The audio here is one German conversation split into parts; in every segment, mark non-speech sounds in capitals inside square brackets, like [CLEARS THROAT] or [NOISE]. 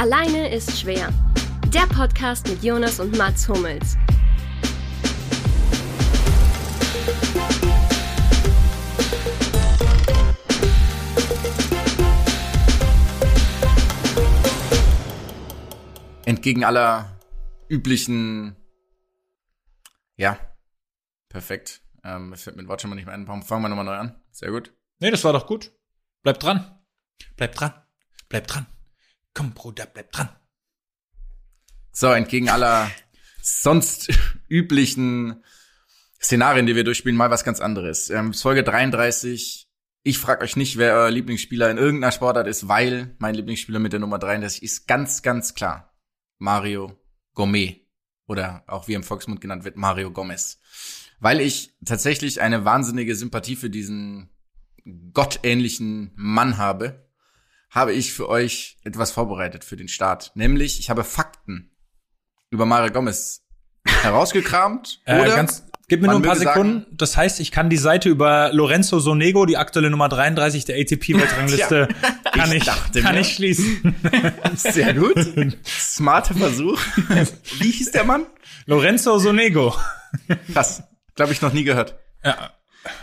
Alleine ist schwer. Der Podcast mit Jonas und Mats Hummels. Entgegen aller üblichen, ja, perfekt. Ähm, fällt mir Wort schon mal nicht mehr ein. Fangen wir nochmal neu an. Sehr gut. Nee, das war doch gut. Bleib dran. Bleib dran. Bleib dran. Komm, Bruder, bleib dran. So, entgegen aller sonst [LAUGHS] üblichen Szenarien, die wir durchspielen, mal was ganz anderes. Ähm, Folge 33. Ich frage euch nicht, wer euer Lieblingsspieler in irgendeiner Sportart ist, weil mein Lieblingsspieler mit der Nummer 33 ist ganz, ganz klar Mario Gomez. Oder auch wie im Volksmund genannt wird, Mario Gomez. Weil ich tatsächlich eine wahnsinnige Sympathie für diesen gottähnlichen Mann habe, habe ich für euch etwas vorbereitet für den Start. Nämlich, ich habe Fakten über Mario Gomez herausgekramt. [LAUGHS] Äh, oder ganz, gib mir nur ein paar Sekunden. das heißt, ich kann die Seite über Lorenzo Sonego, die aktuelle Nummer 33 der ATP-Weltrangliste, kann, ich ich, kann mir. ich schließen. [LAUGHS] Sehr gut. Smarter Versuch. Wie hieß der Mann? Lorenzo Sonego. Krass. Glaube ich noch nie gehört. Ja,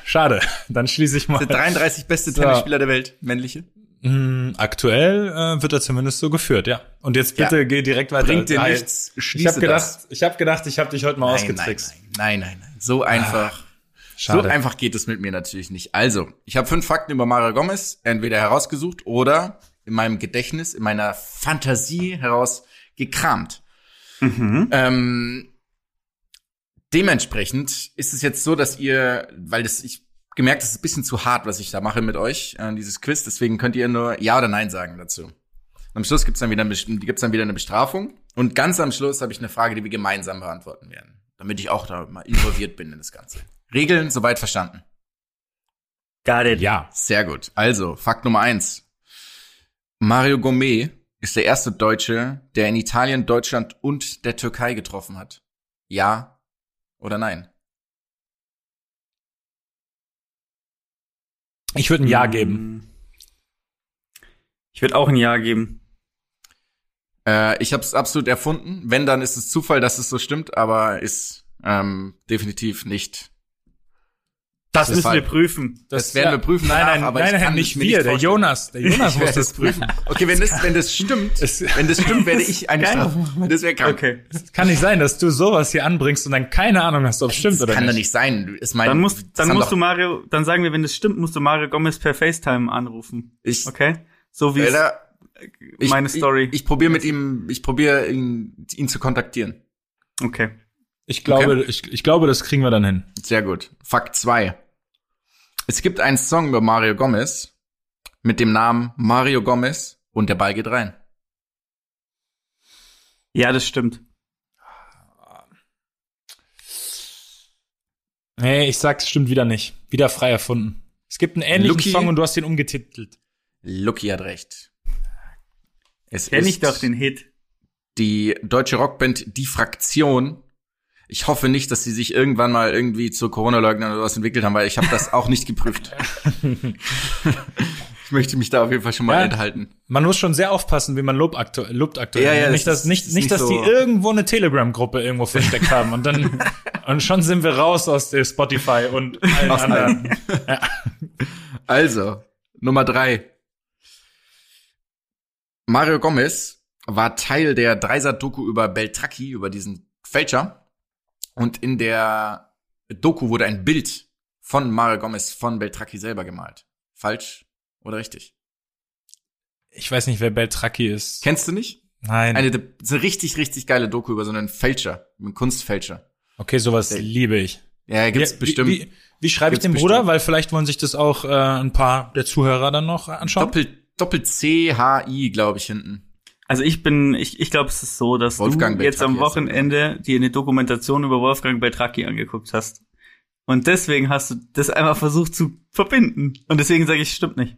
schade. Dann schließe ich mal. Der 33 beste So. Tennisspieler der Welt, männliche. Hm, Aktuell äh, wird er zumindest so geführt, ja. Und jetzt bitte Ja. geh direkt weiter. Bringt dir nichts. Ich Schließe habe gedacht, ich habe gedacht, ich habe dich heute mal Nein, nein, ausgetrickst. nein, nein, nein, nein. So einfach. Schade. So einfach geht es mit mir natürlich nicht. Also, ich habe fünf Fakten über Mario Gomez entweder herausgesucht oder in meinem Gedächtnis, in meiner Fantasie heraus gekramt. Ähm, dementsprechend ist es jetzt so, dass ihr, weil das ich gemerkt, das ist ein bisschen zu hart, was ich da mache mit euch, äh, dieses Quiz. Deswegen könnt ihr nur ja oder nein sagen dazu. Am Schluss gibt's dann wieder, gibt's dann wieder eine Bestrafung und ganz am Schluss habe ich eine Frage, die wir gemeinsam beantworten werden, damit ich auch da mal involviert bin in das Ganze. Regeln soweit verstanden. Got it. Ja. Sehr gut. Also, Fakt Nummer eins. Mario Gomez ist der erste Deutsche, der in Italien, Deutschland und der Türkei getroffen hat. Ja oder nein? Ich würde ein Ja geben. Ich würde auch ein Ja geben. Äh, ich habe es absolut erfunden. Wenn, dann ist es Zufall, dass es so stimmt, aber ist ähm, definitiv nicht. Das, müssen wir prüfen. Das werden wir prüfen Nein, danach, nein, aber nein, ich nein, kann nicht es wir, nicht der. Jonas. Der [LAUGHS] Jonas Ich muss das es prüfen. Okay, wenn das, wenn das stimmt, Es- [LAUGHS] wenn das stimmt, werde ich eine. Strafe machen. Das wäre krank. Okay. Kann nicht sein, dass du sowas hier anbringst und dann keine Ahnung hast, ob es stimmt Das oder kann nicht. doch nicht sein. Ist mein, Dann musst, das dann musst du Mario, dann sagen wir, wenn das stimmt, musst du Mario Gomez per FaceTime anrufen. Ich, Okay? So wie es Alter, ich, meine Story. Ich, ich probiere mit ihm, ich probiere ihn, ihn zu kontaktieren. okay. Ich glaube, ich, ich glaube, das kriegen wir dann hin. Sehr gut. Fakt zwei. Es gibt einen Song über Mario Gomez mit dem Namen Mario Gomez und der Ball geht rein. Ja, das stimmt. Nee, ich sag's stimmt wieder nicht. Wieder frei erfunden. Es gibt einen ähnlichen Lucky- Song und du hast den umgetitelt. Lucky hat recht. Es Kenn ist ich doch den Hit. die deutsche Rockband Die Fraktion. Ich hoffe nicht, dass sie sich irgendwann mal irgendwie zu Corona-Leugnern oder was entwickelt haben, weil ich habe das auch nicht geprüft. [LAUGHS] ich möchte mich da auf jeden Fall schon mal Ja. enthalten. Man muss schon sehr aufpassen, wie man Lob aktuell, lobt aktuell. Ja, ja, nicht, das dass, nicht, nicht, nicht dass so- die irgendwo eine Telegram-Gruppe irgendwo versteckt haben und dann, [LAUGHS] und schon sind wir raus aus der Spotify und allen Aus anderen. [LAUGHS] Also, Nummer drei. Mario Gomez war Teil der Dreisat-Doku über Beltracchi, über diesen Fälscher. Und in der Doku wurde ein Bild von Mario Gomez von Beltracchi selber gemalt. Falsch oder richtig? Ich weiß nicht, wer Beltracchi ist. Kennst du nicht? Nein. Eine, eine richtig, richtig geile Doku über so einen Fälscher, einen Kunstfälscher. okay, sowas Der- liebe ich. Ja, gibt's Wie- bestimmt. Wie, wie schreibe ich dem Bruder? Weil vielleicht wollen sich das auch äh, ein paar der Zuhörer dann noch anschauen. Doppel, Doppel C, H, I, glaube ich, hinten. Also ich bin, ich, ich glaube, es ist so, dass Wolfgang du jetzt am er. Wochenende dir eine Dokumentation über Wolfgang Beltracchi angeguckt hast. Und deswegen hast du das einfach versucht zu verbinden. Und deswegen sage ich, stimmt nicht.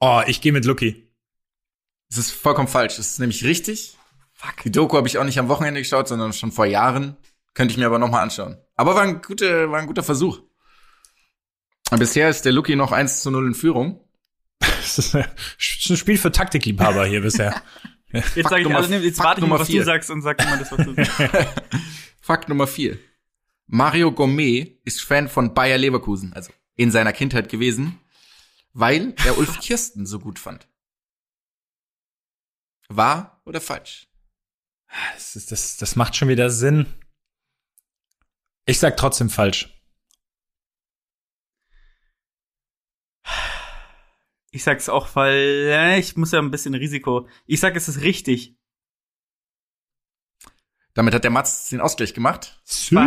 Oh, ich gehe mit Lucky. Das ist vollkommen falsch. Das ist nämlich richtig. Fuck. Die Doku habe ich auch nicht am Wochenende geschaut, sondern schon vor Jahren. Könnte ich mir aber noch mal anschauen. Aber war ein, gute, war ein guter Versuch. Aber bisher ist der Lucky noch 1 zu 0 in Führung. [LAUGHS] Das ist ein Spiel für Taktikliebhaber hier bisher. [LAUGHS] Jetzt Fakt sag ich, Nummer- also, nee, jetzt warte ich mal, was vier. du sagst und sag immer das, was du sagst. [LAUGHS] Fakt Nummer vier. Mario Gourmet ist Fan von Bayer Leverkusen, also in seiner Kindheit gewesen, weil er Ulf [LAUGHS] Kirsten so gut fand. Wahr oder falsch? Das, ist, das, das macht schon wieder Sinn. Ich sag trotzdem falsch. Ich sag's auch, weil ja, ich muss ja ein bisschen Risiko. Ich sag, es ist richtig. Damit hat der Mats den Ausgleich gemacht, Fuck.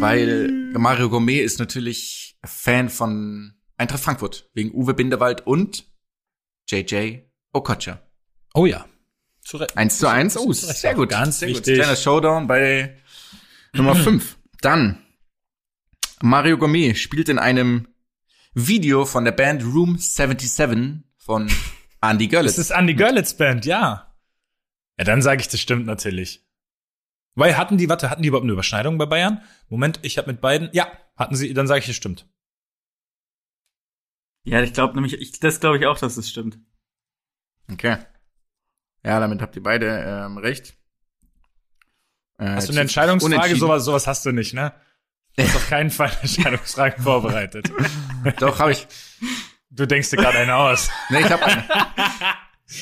weil Mario Gourmet ist natürlich Fan von Eintracht Frankfurt, wegen Uwe Bindewald und JJ Okocha. Oh ja. Zu Eins zu eins. Oh, sehr gut. Ganz sehr gut. wichtig. Kleiner Showdown bei Nummer [CLEARS THROAT] 5. Dann Mario Gourmet spielt in einem Video von der Band Room 77 von Andy [LAUGHS] Das Görlitz. ist Andy Görlitz Band, ja. Ja, dann sage ich, das stimmt natürlich. Weil hatten die, warte, hatten die überhaupt eine Überschneidung bei Bayern? Moment, ich habe mit beiden, ja, hatten sie, dann sage ich, es stimmt. Ja, ich glaube nämlich, ich, das glaube ich auch, dass es stimmt. Okay. Ja, damit habt ihr beide ähm, recht. Äh, Hast du eine Entscheidungsfrage? Sowas, sowas hast du nicht, ne? Du hast auf keinen Fall eine Entscheidungsfrage vorbereitet. [LAUGHS] Doch, habe ich. Du denkst dir gerade eine aus. Nee, ich habe eine.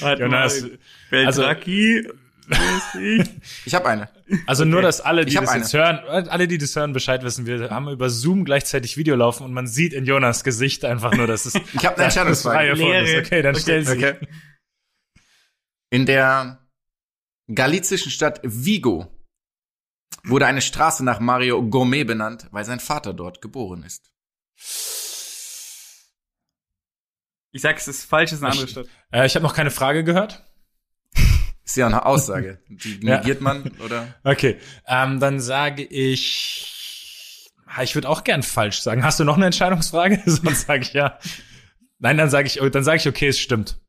Warte Jonas, mal, also- Beltraki, mäßig. Ich habe eine. also nur, dass alle, die Ich das jetzt hören, alle, die das hören, Bescheid wissen, wir haben über Zoom gleichzeitig Video laufen und man sieht in Jonas Gesicht einfach nur, dass es [LAUGHS] Ich habe eine Entscheidungsfrage. Okay, dann Okay, stell sie. Okay. In der galizischen Stadt Vigo wurde eine Straße nach Mario Gourmet benannt, weil sein Vater dort geboren ist. Ich sag, es ist falsch, es ist eine andere Stadt. Äh, ich habe noch keine Frage gehört. [LAUGHS] Ist ja eine Aussage. Die [LAUGHS] Ja. negiert man, oder? Okay, ähm, dann sage ich, Ah, ich würde auch gern falsch sagen. Hast du noch eine Entscheidungsfrage? [LAUGHS] Sonst sage ich ja. Nein, dann sage ich, oh, dann sage ich, okay, es stimmt.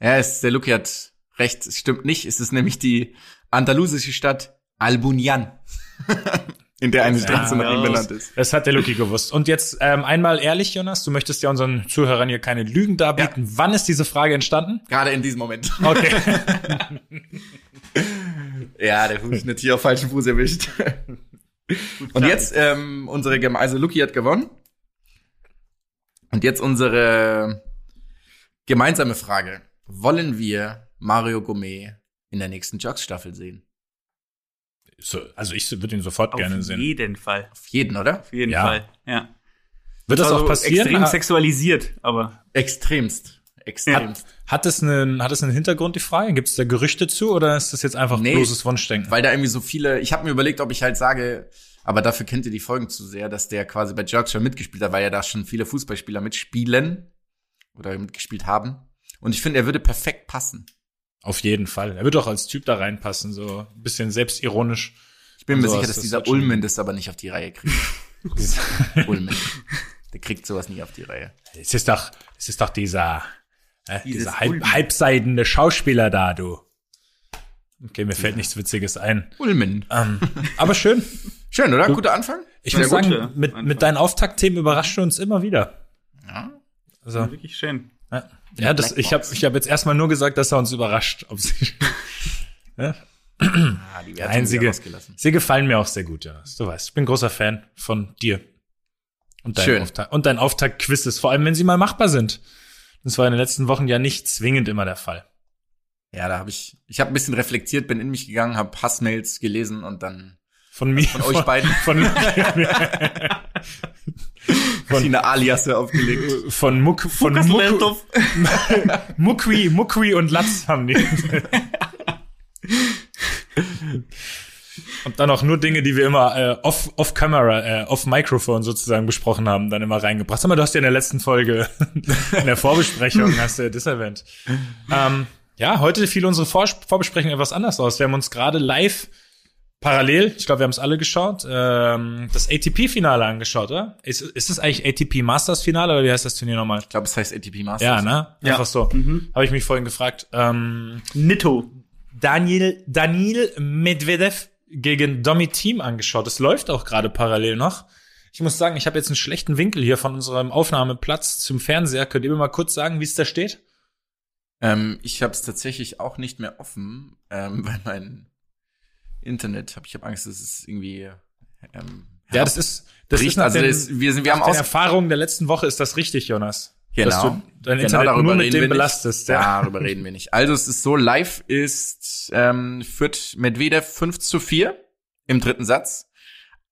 Ja, es, der Luki hat recht. Es stimmt nicht. Es ist nämlich die andalusische Stadt Albunian, in der eine Straße nach ihm benannt ist. Das hat der Luki gewusst. Und jetzt ähm, einmal ehrlich, Jonas, du möchtest ja unseren Zuhörern hier keine Lügen darbieten. Wann ist diese Frage entstanden? Gerade in diesem Moment. Okay. [LAUGHS] Ja, der Fuß nicht hier auf falschen Fuß erwischt. Und jetzt ähm, unsere also Luki hat gewonnen. Und jetzt unsere gemeinsame Frage: Wollen wir Mario Gourmet in der nächsten Jogs-Staffel sehen? So, also ich würde ihn sofort gerne Auf sehen. jeden Fall. Auf jeden, oder? Auf jeden Ja. Fall. Ja. Wird das Also auch passieren? Extrem sexualisiert, aber Extremst. Extremst. Hat es einen, hat es einen Hintergrund, die Frage? Gibt es da Gerüchte zu oder ist das jetzt einfach Nee. bloßes Wunschdenken? Weil da irgendwie so viele, ich habe mir überlegt, ob ich halt sage, aber dafür kennt ihr die Folgen zu sehr, dass der quasi bei Jerks schon mitgespielt hat, weil ja da schon viele Fußballspieler mitspielen oder mitgespielt haben. Und ich finde, er würde perfekt passen. Auf jeden Fall. Er wird doch als Typ da reinpassen, so ein bisschen selbstironisch. Ich bin mir sicher, dass das dieser Ulmen das aber nicht auf die Reihe kriegt. [LAUGHS] Ulmen. Der kriegt sowas nie auf die Reihe. Es ist doch, es ist doch dieser, äh, dieser halb, halbseidene Schauspieler da, du. Okay, mir fällt nichts Witziges ein. Ulmen. Ähm, aber schön. Schön, oder? Guter Anfang? Ich muss sagen, mit, mit deinen Auftaktthemen überrascht du uns immer wieder. Ja. Also, wirklich schön. Ja, ja das, ich habe ich hab jetzt erstmal nur gesagt, dass er uns überrascht. Ob sie, [LAUGHS] ja? Ah, die Einzige. wieder rausgelassen. Sie gefallen mir auch sehr gut, Jonas. Du weißt, ich bin großer Fan von dir. Und deinen Schön. Auftakt, und deinen Auftakt-Quizzes, vor allem wenn sie mal machbar sind. Das war in den letzten Wochen ja nicht zwingend immer der Fall. Ja, da habe ich, ich habe ein bisschen reflektiert, bin in mich gegangen, habe Hassmails gelesen und dann Von mir. von euch beiden Von, [LAUGHS] verschiedene Aliasse aufgelegt. von Muck, von Muck. Muckwi, Muckwi und Latz haben die. Und dann auch nur Dinge, die wir immer äh, off, off Camera, äh, off Microphone sozusagen besprochen haben, dann immer reingebracht. Sag mal, du hast ja in der letzten Folge, [LAUGHS] in der Vorbesprechung, hast du ja das erwähnt. Ähm, ja, heute fiel unsere Vor Vorbesprechung etwas anders aus. Wir haben uns gerade live parallel, ich glaube, wir haben es alle geschaut, ähm, das ATP-Finale angeschaut, oder? Ist, ist das eigentlich ATP Masters-Finale oder wie heißt das Turnier nochmal? Ich glaube, es heißt ATP Masters. Ja, ne? Ja. Einfach so. Mhm. Habe ich mich vorhin gefragt. Ähm, Nitto. Daniel, Daniel Medvedev gegen Domi Team angeschaut. Das läuft auch gerade parallel noch. Ich muss sagen, ich habe jetzt einen schlechten Winkel hier von unserem Aufnahmeplatz zum Fernseher. Könnt ihr mir mal kurz sagen, wie es da steht? Ähm, ich habe es tatsächlich auch nicht mehr offen, ähm, [LAUGHS] weil mein Internet, hab, ich habe Angst, dass es irgendwie ähm, Ja, das ist, das bricht. ist also den, das, wir sind, wir haben aus Erfahrungen der letzten Woche ist das richtig, Jonas. Genau. Dass du dein Genau, Internet darüber nur mit dem belastest. Ja. Darüber reden wir nicht. Also es ist so, live ist ähm, führt Medvedev 5 zu 4 im dritten Satz.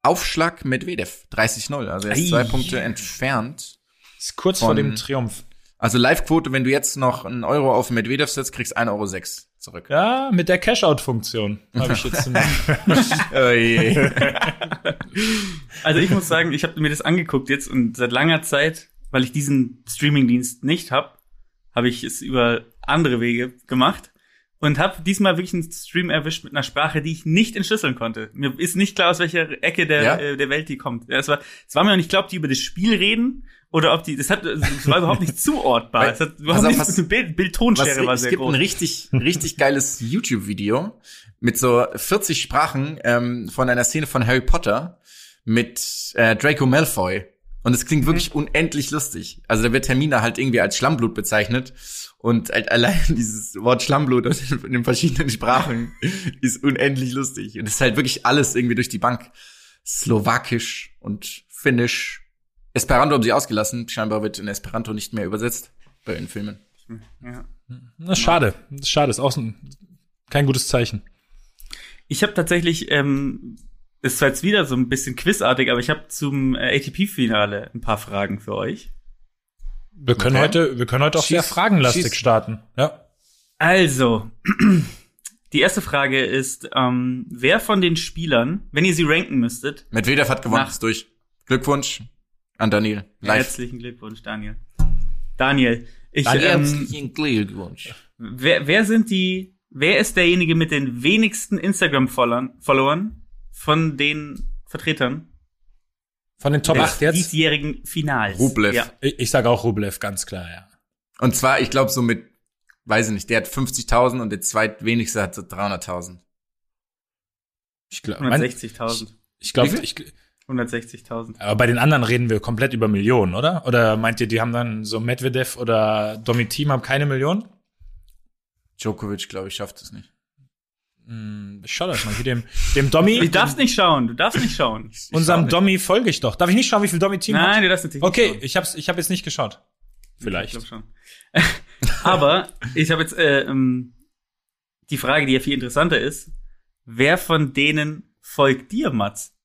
Aufschlag Medvedev 30-0. Also er ist Ei. zwei Punkte entfernt. Ist kurz vor Von- dem Triumph. Also Live-Quote, wenn du jetzt noch einen Euro auf Medvedev setzt, kriegst 1,06 Euro sechs zurück. Ja, mit der Cash-Out-Funktion habe ich jetzt. [LAUGHS] Oh. [LAUGHS] Also ich muss sagen, ich habe mir das angeguckt jetzt und seit langer Zeit, weil ich diesen Streamingdienst nicht habe, habe ich es über andere Wege gemacht und habe diesmal wirklich einen Stream erwischt mit einer Sprache, die ich nicht entschlüsseln konnte. Mir ist nicht klar, aus welcher Ecke der, Ja? äh, der Welt die kommt. Ja, es, war, es war mir nicht klar, ob die über das Spiel reden oder ob die, das hat, es war überhaupt nicht zuordbar. Weil- Es hat überhaupt nichts was- Bild, Was, Bild-Tonschere war es sehr gibt groß. ein richtig, richtig geiles YouTube-Video mit so 40 Sprachen ähm, von einer Szene von Harry Potter mit äh, Draco Malfoy. Und es klingt wirklich unendlich lustig. Also da wird Hermine halt irgendwie als Schlammblut bezeichnet. Und halt allein [LAUGHS] dieses Wort Schlammblut [LAUGHS] in den verschiedenen Sprachen [LAUGHS] ist unendlich lustig. Und es ist halt wirklich alles irgendwie durch die Bank. Slowakisch und Finnisch. Esperanto haben sie ausgelassen. Scheinbar wird in Esperanto nicht mehr übersetzt bei den Filmen. Ja. Das ist schade. Das ist schade. Ist auch so ein, kein gutes Zeichen. Ich habe tatsächlich, ähm, ist zwar jetzt wieder so ein bisschen quizartig, aber ich habe zum äh, ATP-Finale ein paar Fragen für euch. Wir können Okay. heute, wir können heute auch Schieß- sehr fragenlastig schieß. starten. Ja. Also, [CLEARS THROAT] die erste Frage ist, ähm, wer von den Spielern, wenn ihr sie ranken müsstet, Medvedev hat gewonnen, ist durch. Glückwunsch an Daniel. Live. herzlichen Glückwunsch, Daniel. Daniel, ich, Daniel, ähm, herzlichen Glückwunsch. wer, wer sind die, wer ist derjenige mit den wenigsten Instagram-Followern Followern von den Vertretern Von den Top des 8 jetzt? diesjährigen Finals? Rublev. Ja. Ich, ich sage auch Rublev, ganz klar, ja. Und zwar, ich glaube, so mit, weiß ich nicht, der hat 50.000 und der zweitwenigste hat so 300.000. Ich glaube, 160.000. ich glaube, Wie viel? ich, 160.000. aber bei den anderen reden wir komplett über Millionen, oder? Oder meint ihr, die haben dann so Medvedev oder Domitim haben keine Millionen? Djokovic, glaube ich, schafft es nicht. Hm, ich schau das mal. Hier dem, dem Domi, Du darfst nicht schauen, du darfst nicht schauen. [LAUGHS] unserem nicht. Domi folge ich doch. Darf ich nicht schauen, wie viel Domi-Team hat? Nein, du darfst natürlich Okay, nicht schauen. ich hab's, ich hab jetzt nicht geschaut. Vielleicht. Ich glaube schon. [LAUGHS] Aber ich habe jetzt äh, ähm, die Frage, die ja viel interessanter ist. Wer von denen folgt dir, Mats?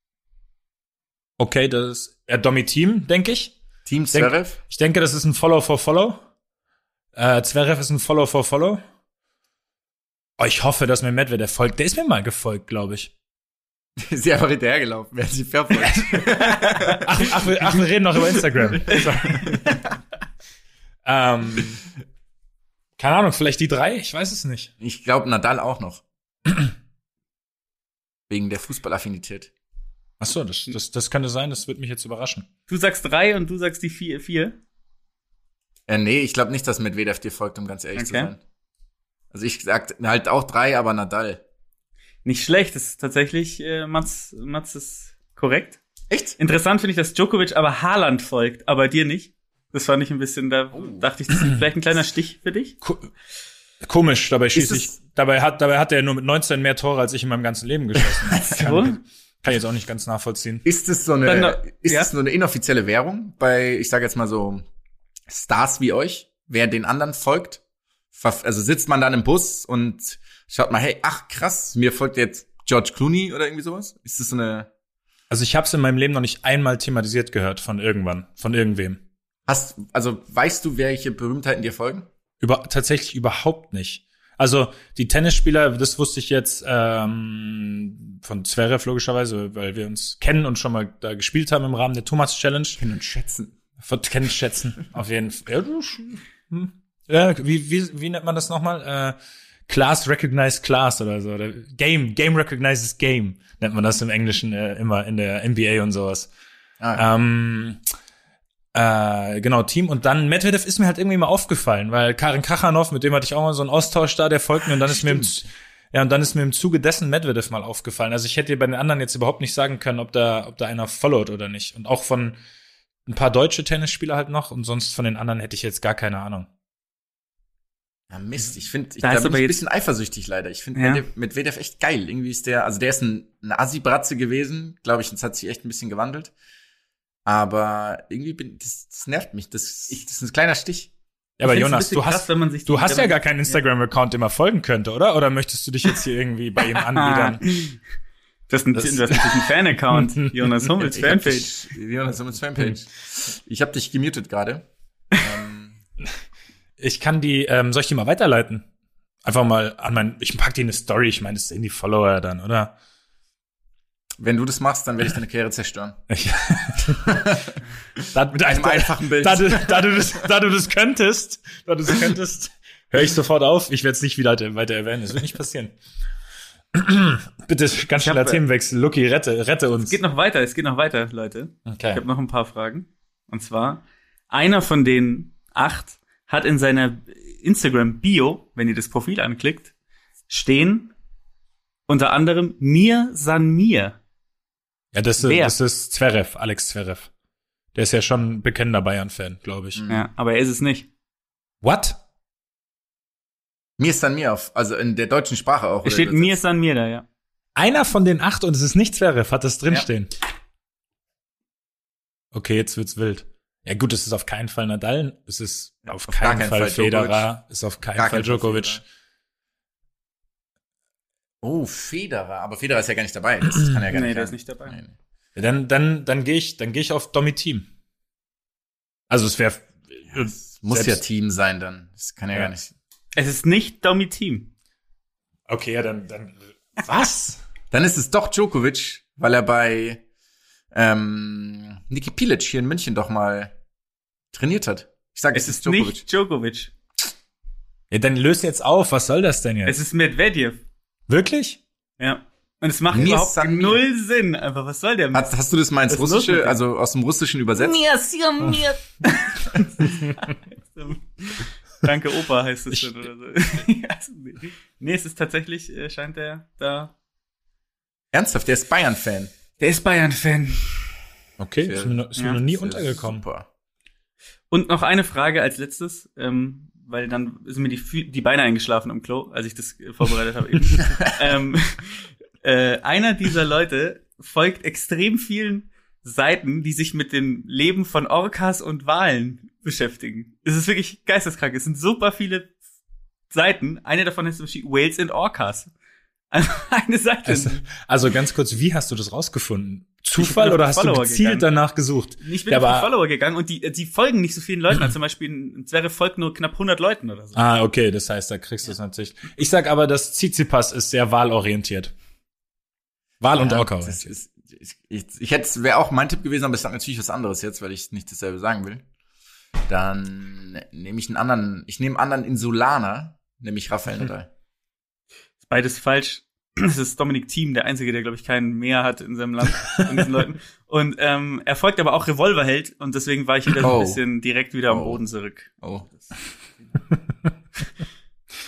Okay, das ist ja, Domi-Team, denke ich. Team Denk- Zverev? Ich denke, das ist ein Follow for Follow. Äh, Zverev ist ein Follow for Follow. Oh, ich hoffe, dass mir Medvedev folgt. Der ist mir mal gefolgt, glaube ich. [LAUGHS] Ist ja einfach hinterhergelaufen, wer sich verfolgt. [LAUGHS] Ach, ach, wir, ach, wir reden noch über Instagram. [LAUGHS] Ähm, keine Ahnung, vielleicht die drei? Ich weiß es nicht. ich glaube, Nadal auch noch. [CLEARS THROAT] Wegen der Fußballaffinität. Ach so, das, das, das könnte sein. Das wird mich jetzt überraschen. Du sagst drei und du sagst die vier. vier. Äh, nee, ich glaube nicht, dass Medvedev dir folgt, um ganz ehrlich zu Okay. sein. Also ich sag halt auch drei, aber Nadal. Nicht schlecht, das ist tatsächlich, äh, Mats, Mats ist korrekt. Echt? Interessant finde ich, dass Djokovic aber Haaland folgt, aber dir nicht. Das fand ich ein bisschen, da dachte ich, das ist vielleicht ein kleiner [CLEARS THROAT] Stich für dich. Ko komisch, dabei schieße Ist ich. Dabei hat, dabei hat er nur mit 19 mehr Tore als ich in meinem ganzen Leben geschossen. [LAUGHS] So? Kann, kann ich jetzt auch nicht ganz nachvollziehen. Ist es so eine, Dann noch- ist ja? es nur eine inoffizielle Währung bei, ich sage jetzt mal so, Stars wie euch, wer den anderen folgt? Also sitzt man dann im Bus und schaut mal, hey, ach krass, mir folgt jetzt George Clooney oder irgendwie sowas? Ist das so eine, Also ich habe es in meinem Leben noch nicht einmal thematisiert gehört von irgendwann, von irgendwem. hast, also weißt du, welche Berühmtheiten dir folgen? Über, tatsächlich überhaupt nicht. Also die Tennisspieler, das wusste ich jetzt ähm, von Zverev logischerweise, weil wir uns kennen und schon mal da gespielt haben im Rahmen der Thomas Challenge. Kennen und schätzen. Von kennen schätzen, [LAUGHS] auf jeden Fall. Ja, hm. ja wie, wie, wie nennt man das nochmal? Äh, Class recognized class oder so. Oder Game, Game recognizes Game, nennt man das im Englischen äh, immer in der NBA und sowas. Ah, ja. Ähm, äh, genau, Team. Und dann Medvedev ist mir halt irgendwie mal aufgefallen, weil Karin Kachanov, mit dem hatte ich auch mal so einen Austausch da, der folgt mir und dann ist mir im, ja, und dann ist mir im Zuge dessen Medvedev mal aufgefallen. Also ich hätte dir bei den anderen jetzt überhaupt nicht sagen können, ob da, ob da einer followt oder nicht. Und auch von ein paar deutsche Tennisspieler halt noch und sonst von den anderen hätte ich jetzt gar keine Ahnung. Ja, Mist, ich finde, ich, Da da bin aber ich ein bisschen eifersüchtig leider. Ich finde Ja. Medvedev- echt geil. Irgendwie ist der, also der ist ein, eine Assi-Bratze gewesen, glaube ich, das hat sich echt ein bisschen gewandelt. Aber irgendwie bin, das, das nervt mich. Das, das ist ein kleiner Stich. Ja, aber Ich ein Jonas, du krass, hast, wenn man sich du hast ja man- gar keinen Instagram-Account, dem er folgen könnte, oder? Oder möchtest du dich jetzt hier irgendwie bei ihm [LAUGHS] anbiedern? Du hast, einen, Das- du hast natürlich einen Fan-Account, [LAUGHS] Jonas Hummels Ich Fanpage. dich- Jonas Hummels Fanpage. Ich habe dich gemutet gerade. ähm, Ich kann die, ähm, soll ich die mal weiterleiten? Einfach mal an mein, ich pack die in eine Story, ich meine, das sind die Follower dann, oder? wenn du das machst, dann werde ich deine Karriere zerstören. [LAUGHS] Ich, [LAUGHS] da, mit einem einfachen Bild. Da, du- da, du das, da du das könntest, da du das könntest, höre ich sofort auf. Ich werde es nicht wieder weiter erwähnen. Das wird nicht passieren. [CLEARS THROAT] Bitte ganz schneller hab, äh, Themenwechsel. Lucky, rette, rette uns. Es geht noch weiter, es geht noch weiter, Leute. Ich okay. habe noch ein paar Fragen. Und zwar, einer von den acht hat in seiner Instagram-Bio, wenn ihr das Profil anklickt, stehen unter anderem Mir San Mir. Ja, das, ist- Wer? das ist Zverev, Alex Zverev. Der ist ja schon ein bekennender Bayern-Fan, glaube ich. Mhm. Ja, aber er ist es nicht. What? Mir ist dann mir auf, also in der deutschen Sprache auch. Es steht Mir San Mir da, ja. Einer von den acht und es ist nicht Zverev, hat das drinstehen. Ja. Okay, jetzt wird's wild. Ja gut, es ist auf keinen Fall Nadal, es ist auf, auf keinen keinen Fall, Fall Federer, Djokovic. ist auf keinen Gar Fall keinen Fall Djokovic. Oh, Federer. Aber Federer ist ja gar nicht dabei. Das kann ja gar [CLEARS THROAT] Nee, nicht der sein. ist nicht dabei. Nee, nee. Ja, Dann, dann, dann gehe ich, dann gehe ich auf Domi Team. Also es wäre Das muss Selbst- ja Team sein dann. Das kann ja, Ja. gar nicht. Es ist nicht Domi Team. okay, ja dann, dann was? [LAUGHS] Dann ist es doch Djokovic, weil er bei ähm, Niki Pilic hier in München doch mal trainiert hat. Ich sage, Es ist nicht Djokovic. Ja, dann löse jetzt auf. Was soll das denn jetzt? Es ist Medvedev. Wirklich? Ja. Und es macht Mir überhaupt San Mir. null Sinn. Einfach, was soll der Mist? Hast, hast du das mal ins Russische, also aus dem Russischen übersetzt? Mir San Mir. [LAUGHS] Danke, Opa heißt es Ich- dann oder so. [LAUGHS] Nee. es ist tatsächlich, äh, scheint der da. Ernsthaft, der ist Bayern-Fan. Der ist Bayern-Fan. Okay, ist mir, noch- ist mir Ja, noch nie untergekommen. Super. Und noch eine Frage als letztes, ähm, weil dann sind mir die, die Beine eingeschlafen am Klo, als ich das äh, vorbereitet habe. eben. [LAUGHS] ähm, äh, einer dieser Leute folgt extrem vielen Seiten, die sich mit dem Leben von Orcas und Walen beschäftigen. Es ist wirklich geisteskrank. Es sind super viele Seiten. Eine davon heißt zum Beispiel Whales and Orcas. Also [LAUGHS] eine Seite. Also, also ganz kurz, wie hast du das rausgefunden? Ich Zufall oder hast du Follower gezielt gegangen. danach gesucht? ich bin Ja, auf Follower gegangen und die, die folgen nicht so vielen Leuten. Also zum Beispiel ein Zwerre folgt nur knapp 100 Leuten oder so. Ah, okay, das heißt, da kriegst du es natürlich. Ich sag aber, dass Tsitsipas ist sehr wahlorientiert. Wahl- und Ja, Orca das orientiert. ist, ich, ich, ich hätte, wäre auch mein Tipp gewesen, aber es ist natürlich was anderes jetzt, weil ich nicht dasselbe sagen will. Dann nehme ich einen anderen, ich nehme einen anderen Insulaner, nämlich Rafael Nadal. [LAUGHS] Ist beides falsch. Es ist Dominik Thiem, der Einzige, der, glaube ich, keinen Meer hat in seinem Land, von diesen Leuten. Und ähm, er folgt aber auch Revolverheld und deswegen war ich wieder so Oh. ein bisschen direkt wieder am Oh. Boden zurück. Oh.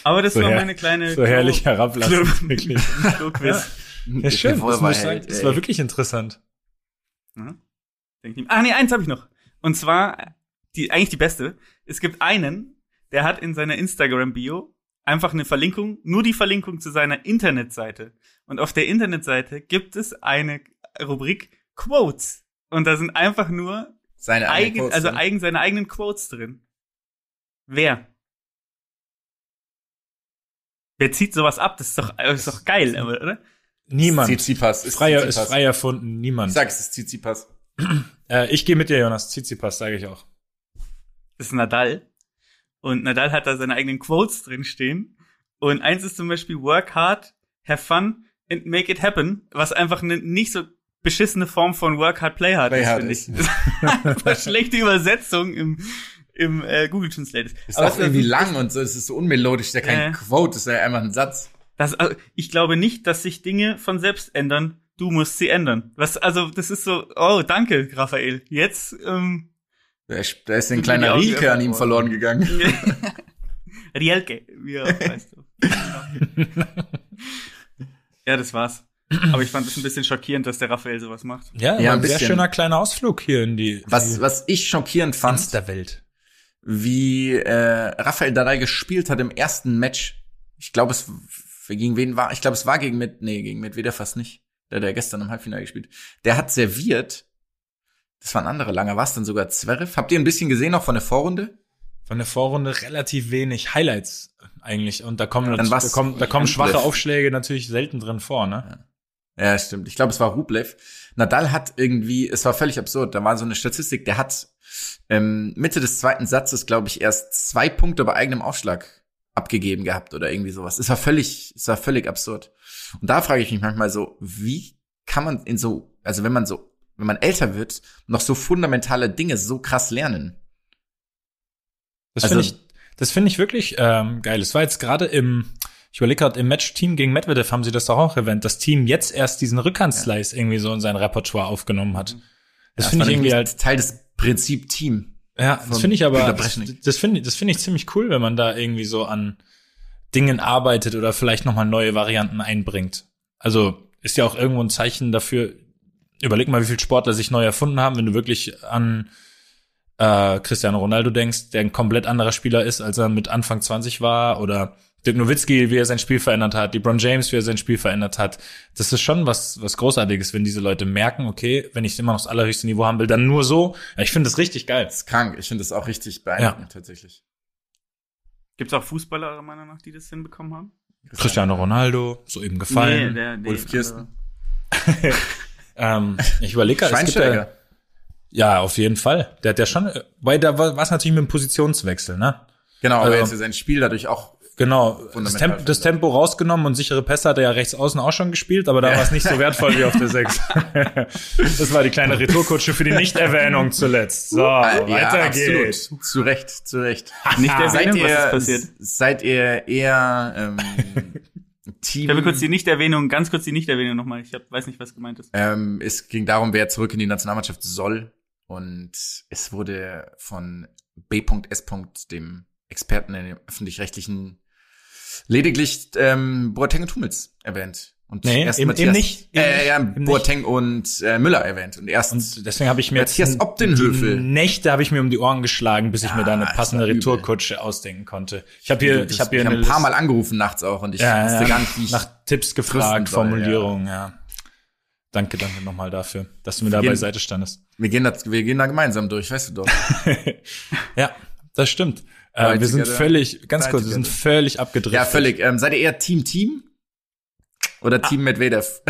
Aber das So war meine kleine So herrlich herablassen, Klo- wirklich. [LAUGHS] Klo-Quiz. Ja, schön, das, muss ich sagen, das war wirklich interessant. Ah, nee, eins habe ich noch. Und zwar, die, eigentlich die beste. Es gibt einen, der hat in seiner Instagram-Bio einfach eine Verlinkung, nur die Verlinkung zu seiner Internetseite. Und auf der Internetseite gibt es eine Rubrik Quotes. Und da sind einfach nur Seine eigen, Quotes also eigen, seine eigenen Quotes drin. Wer? Wer zieht sowas ab? Das ist doch, das ist doch geil, aber, oder? Niemand. Tsitsipas. Ist Freier ist Tsitsipas. frei erfunden, niemand. Ich sag, es ist Tsitsipas. Äh, ich gehe mit dir, Jonas. Tsitsipas, sage ich auch. Das ist Nadal. Und Nadal hat da seine eigenen Quotes drin stehen. Und eins ist zum Beispiel Work hard, have fun and make it happen, was einfach eine nicht so beschissene Form von Work hard, play hard Play ist, finde ich. [LAUGHS] Schlechte Übersetzung im, im äh, Google Translate. Ist Aber auch irgendwie ist- lang und so, es ist so unmelodisch, ist ja kein Äh. Quote, ist ja einfach ein Satz. Das, also, ich glaube nicht, dass sich Dinge von selbst ändern. Du musst sie ändern. Was, also, das ist so, oh, danke, Raphael. Jetzt, ähm, Da ist, da ist ein kleiner Rieke an ihm verloren gegangen. [LAUGHS] Rielke, wie auch heißt. ja, das war's. Aber ich fand es ein bisschen schockierend, dass der Raphael sowas macht. Ja, Ja, ein ein sehr bisschen. schöner kleiner Ausflug hier in die, Was, die was ich schockierend fand, Insta-Welt. wie äh, Rafael Nadal gespielt hat im ersten Match. Ich glaube, es gegen wen war? Ich glaube, es war gegen mit nee, gegen Medvedev fast nicht. Der der gestern im Halbfinale gespielt. Der hat serviert. Das war ein anderer langer, war es dann sogar Zverev? Habt ihr ein bisschen gesehen auch von der Vorrunde? Von der Vorrunde relativ wenig Highlights eigentlich und da kommen Dann da war's kommen, da kommen schwache Aufschläge natürlich selten drin vor, ne? Ja, stimmt. Ich glaube, es war Rublev. Nadal hat irgendwie, es war völlig absurd. Da war so eine Statistik, der hat ähm, Mitte des zweiten Satzes, glaube ich, erst zwei Punkte bei eigenem Aufschlag abgegeben gehabt oder irgendwie sowas. Es war völlig, es war völlig absurd. Und da frage ich mich manchmal so, wie kann man in so, also wenn man so, wenn man älter wird, noch so fundamentale Dinge so krass lernen? Das Also- finde ich, das finde ich wirklich ähm, geil. Es war jetzt gerade im, ich überlege gerade, im Match-Team gegen Medvedev haben sie das doch auch erwähnt, das Team jetzt erst diesen Rückhandslice irgendwie so in sein Repertoire aufgenommen hat. Das Ja, finde ich irgendwie halt, Teil des Prinzip Team. ja, das finde ich aber, das, das finde ich, das finde ich ziemlich cool, wenn man da irgendwie so an Dingen arbeitet oder vielleicht nochmal neue Varianten einbringt. Also ist ja auch irgendwo ein Zeichen dafür, überleg mal, wie viele Sportler sich neu erfunden haben, wenn du wirklich an äh, Cristiano Ronaldo denkst, der ein komplett anderer Spieler ist, als er mit Anfang 20 war, oder Dirk Nowitzki, wie er sein Spiel verändert hat, LeBron James, wie er sein Spiel verändert hat. Das ist schon was, was Großartiges, wenn diese Leute merken, okay, wenn ich immer noch das allerhöchste Niveau haben will, dann nur so. Ja, ich finde das richtig geil. Das ist krank. Ich finde das auch richtig beeindruckend, tatsächlich. Gibt's auch Fußballer, eurer Meinung nach, die das hinbekommen haben? Cristiano Ronaldo, soeben gefallen. der, der Wolf Kirsten. [LAUGHS] Ähm, ich überlege gerade, es gibt ja, ja, auf jeden Fall. Der hat ja schon, weil da war es natürlich mit dem Positionswechsel, ne? Genau, aber Also- jetzt ist sein Spiel dadurch auch Genau, das, Tempo, das Tempo rausgenommen und sichere Pässe hat er ja rechts außen auch schon gespielt, aber da war es nicht so wertvoll wie auf der 6. [LAUGHS] das war die kleine Retourkutsche für die Nichterwähnung zuletzt. So, Ah, weiter absolut. geht's. Zu Recht, zu Recht. [LAUGHS] Nicht der seid Erwähnung, was ihr, ist passiert? seid ihr eher ähm, [LAUGHS] Team? Ich habe kurz die Nichterwähnung, ganz kurz die Nichterwähnung nochmal. Ich hab, weiß nicht, was gemeint ist. ähm, es ging darum, wer zurück in die Nationalmannschaft soll. Und es wurde von B.S. dem Experten in dem öffentlich-rechtlichen lediglich ähm, Boateng und Hummels erwähnt. Und Nee, erst eben- Matthias, eben nicht, eben äh, nicht, ja, eben Boateng und äh, Müller erwähnt. Und erst Und deswegen habe ich mir Matthias die Nächte habe ich mir um die Ohren geschlagen, bis ich mir da eine Ja, passende. Retourkutsche ausdenken konnte. Ich habe hier, ich habe hier ich hab ein paar Mal angerufen nachts auch und ich ja, wusste ja, gar nicht, wie ich nach Tipps gefragt, soll, Formulierung, ja. Danke, danke nochmal dafür, dass du mir da gehen- beiseite standest. Wir gehen, da, wir gehen da gemeinsam durch, weißt du doch. [LAUGHS] Ja, das stimmt. Äh, wir sind völlig, ganz kurz, wir sind völlig abgedriftet. Ja, völlig. Ähm, seid ihr eher Team Team oder Team Medvedev?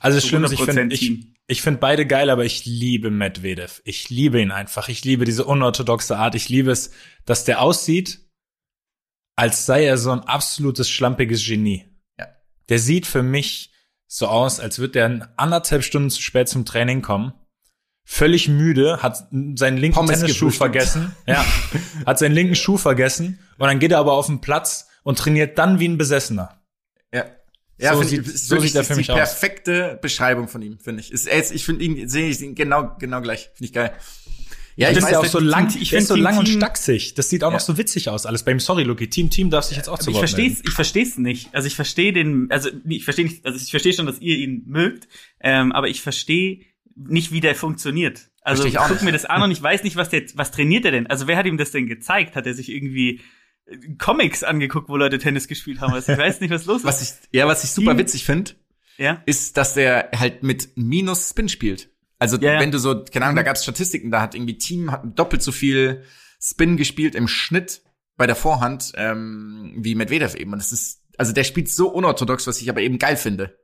Also das Schlimme ist, ich 100% finde ich, ich finde beide geil, aber ich liebe Medvedev. Ich liebe ihn einfach. Ich liebe diese unorthodoxe Art. Ich liebe es, dass der aussieht, als sei er so ein absolutes schlampiges Genie. Ja. Der sieht für mich so aus, als würde er anderthalb Stunden zu spät zum Training kommen. Völlig müde, hat seinen linken Pommes Tennisschuh vergessen. Ja. [LAUGHS] Hat seinen linken Schuh vergessen. Und dann geht er aber auf den Platz und trainiert dann wie ein Besessener. Ja. Ja, So sieht- ich, ist so sieht er für mich die aus. perfekte Beschreibung von ihm, finde ich. Ist, ist, ich finde ihn, sehe ich ihn genau, genau gleich. Finde ich geil. Ja, Ich ich ja auch so lang, ich ich find ist so Team- lang und stacksig. Das sieht auch Ja. noch so witzig aus. Alles beim Sorry, Lucky. Team, Team darf sich jetzt auch zu ich melden. ich verstehe es nicht. Also ich verstehe den, also ich verstehe nicht, also ich verstehe schon, dass ihr ihn mögt, ähm, aber ich verstehe nicht, wie der funktioniert. Also ich guck mir das an und ich weiß nicht, was der, was trainiert er denn? Also wer hat ihm das denn gezeigt? Hat er sich irgendwie Comics angeguckt, wo Leute Tennis gespielt haben? Also ich weiß nicht, was los ist. was ich, ja, was ich super Team- witzig finde, ja? ist, dass der halt mit Minus Spin spielt. Also Ja, ja. wenn du so, keine Ahnung, da gab es Statistiken, da hat irgendwie Team hat doppelt so viel Spin gespielt im Schnitt bei der Vorhand ähm, wie Medvedev eben. Und das ist, also der spielt so unorthodox, was ich aber eben geil finde.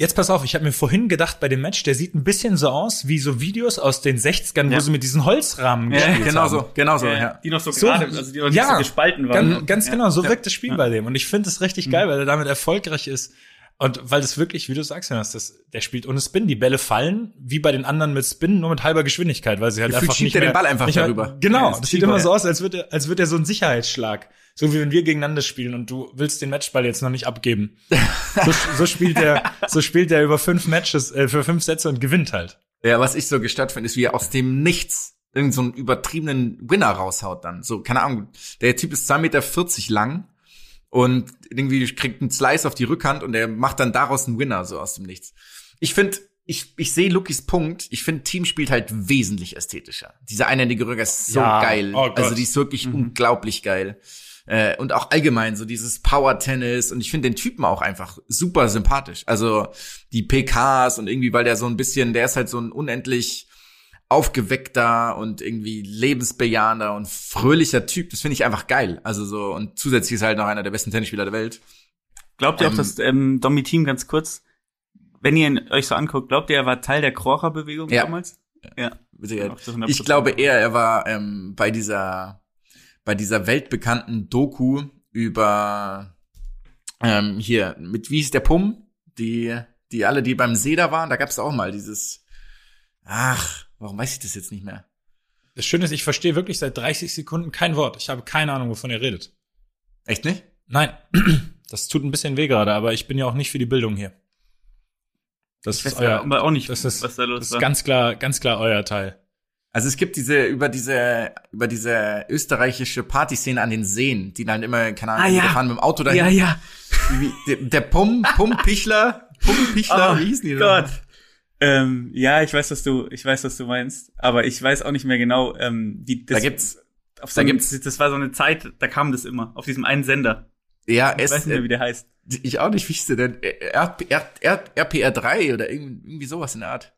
Jetzt pass auf, ich habe mir vorhin gedacht bei dem Match, der sieht ein bisschen so aus wie so Videos aus den 60ern, Ja. wo sie mit diesen Holzrahmen Ja, gespielt Genau haben. so, genau so, ja. Die noch so, So- gerade, also die noch nicht ja, so gespalten waren. Ganz, ganz ja. genau, so Ja. wirkt das Spiel bei dem. Und ich finde es richtig geil, weil er damit erfolgreich ist. Und weil das wirklich, wie du sagst, Jonas, das, der spielt ohne Spin. Die Bälle fallen, wie bei den anderen mit Spin, nur mit halber Geschwindigkeit, weil sie halt Gefühlt einfach schiebt nicht er den mehr, Ball einfach nicht mehr, darüber. Genau, Ja, das, das sieht immer so aus, als würde er, als würde er so ein Sicherheitsschlag. So wie wenn wir gegeneinander spielen und du willst den Matchball jetzt noch nicht abgeben. [LAUGHS] so, so spielt er, so spielt er über fünf Matches, äh, für fünf Sätze und gewinnt halt. Ja, was ich so gestört finde, ist, wie er aus dem Nichts irgend so einen übertriebenen Winner raushaut dann. So, keine Ahnung. Der Typ ist 2,40 Meter lang und irgendwie kriegt einen Slice auf die Rückhand und er macht dann daraus einen Winner, so aus dem Nichts. Ich finde, ich, ich sehe Lukis Punkt. Ich finde, Team spielt halt wesentlich ästhetischer. Diese einhändige Rücker ist so Ja, geil. oh also die ist wirklich unglaublich geil. Äh, und auch allgemein so dieses Power-Tennis. Und ich finde den Typen auch einfach super sympathisch. Also die PKs und irgendwie, weil der so ein bisschen, der ist halt so ein unendlich aufgeweckter und irgendwie lebensbejahender und fröhlicher Typ. Das finde ich einfach geil. Also so, und zusätzlich ist er halt noch einer der besten Tennisspieler der Welt. Glaubt ihr auch, Ähm, dass ähm, Domi Team ganz kurz, wenn ihr ihn euch so anguckt, glaubt ihr, er war Teil der Krocher-Bewegung Ja. damals? Ja. Auch 100%. Ich glaube eher, er war ähm, bei dieser bei dieser weltbekannten Doku über ähm, hier mit wie hieß der Pum, die die alle die beim See da waren, da gab es auch mal dieses ach, warum weiß ich das jetzt nicht mehr? Das Schöne ist, ich verstehe wirklich seit 30 Sekunden kein Wort. Ich habe keine Ahnung, wovon ihr redet. Echt nicht? Nein, [CLEARS THROAT] das tut ein bisschen weh gerade, aber ich bin ja auch nicht für die Bildung hier. Das Ich ist euer, aber auch nicht, das ist, was da los das war. ist ganz klar, ganz klar euer Teil. Also es gibt diese über diese über diese österreichische Partyszene an den Seen, die dann immer keine Ahnung, Ah, ja. fahren mit dem Auto dahin. ja, ja. Wie, der, der Pum Pum Pichler, Pum Pichler, [LAUGHS] Oh wie hießen die denn? Gott. Ähm, ja, ich weiß, was du, ich weiß, was du meinst, aber ich weiß auch nicht mehr genau, ähm, wie das. Da gibt's auf so da gibt's- das war so eine Zeit, da kam das immer auf diesem einen Sender. ja, Ich es, weiß nicht mehr, wie der heißt. Ich auch nicht, wie hieß der denn? R, R, R, RPR3 oder irgendwie, irgendwie sowas in der Art.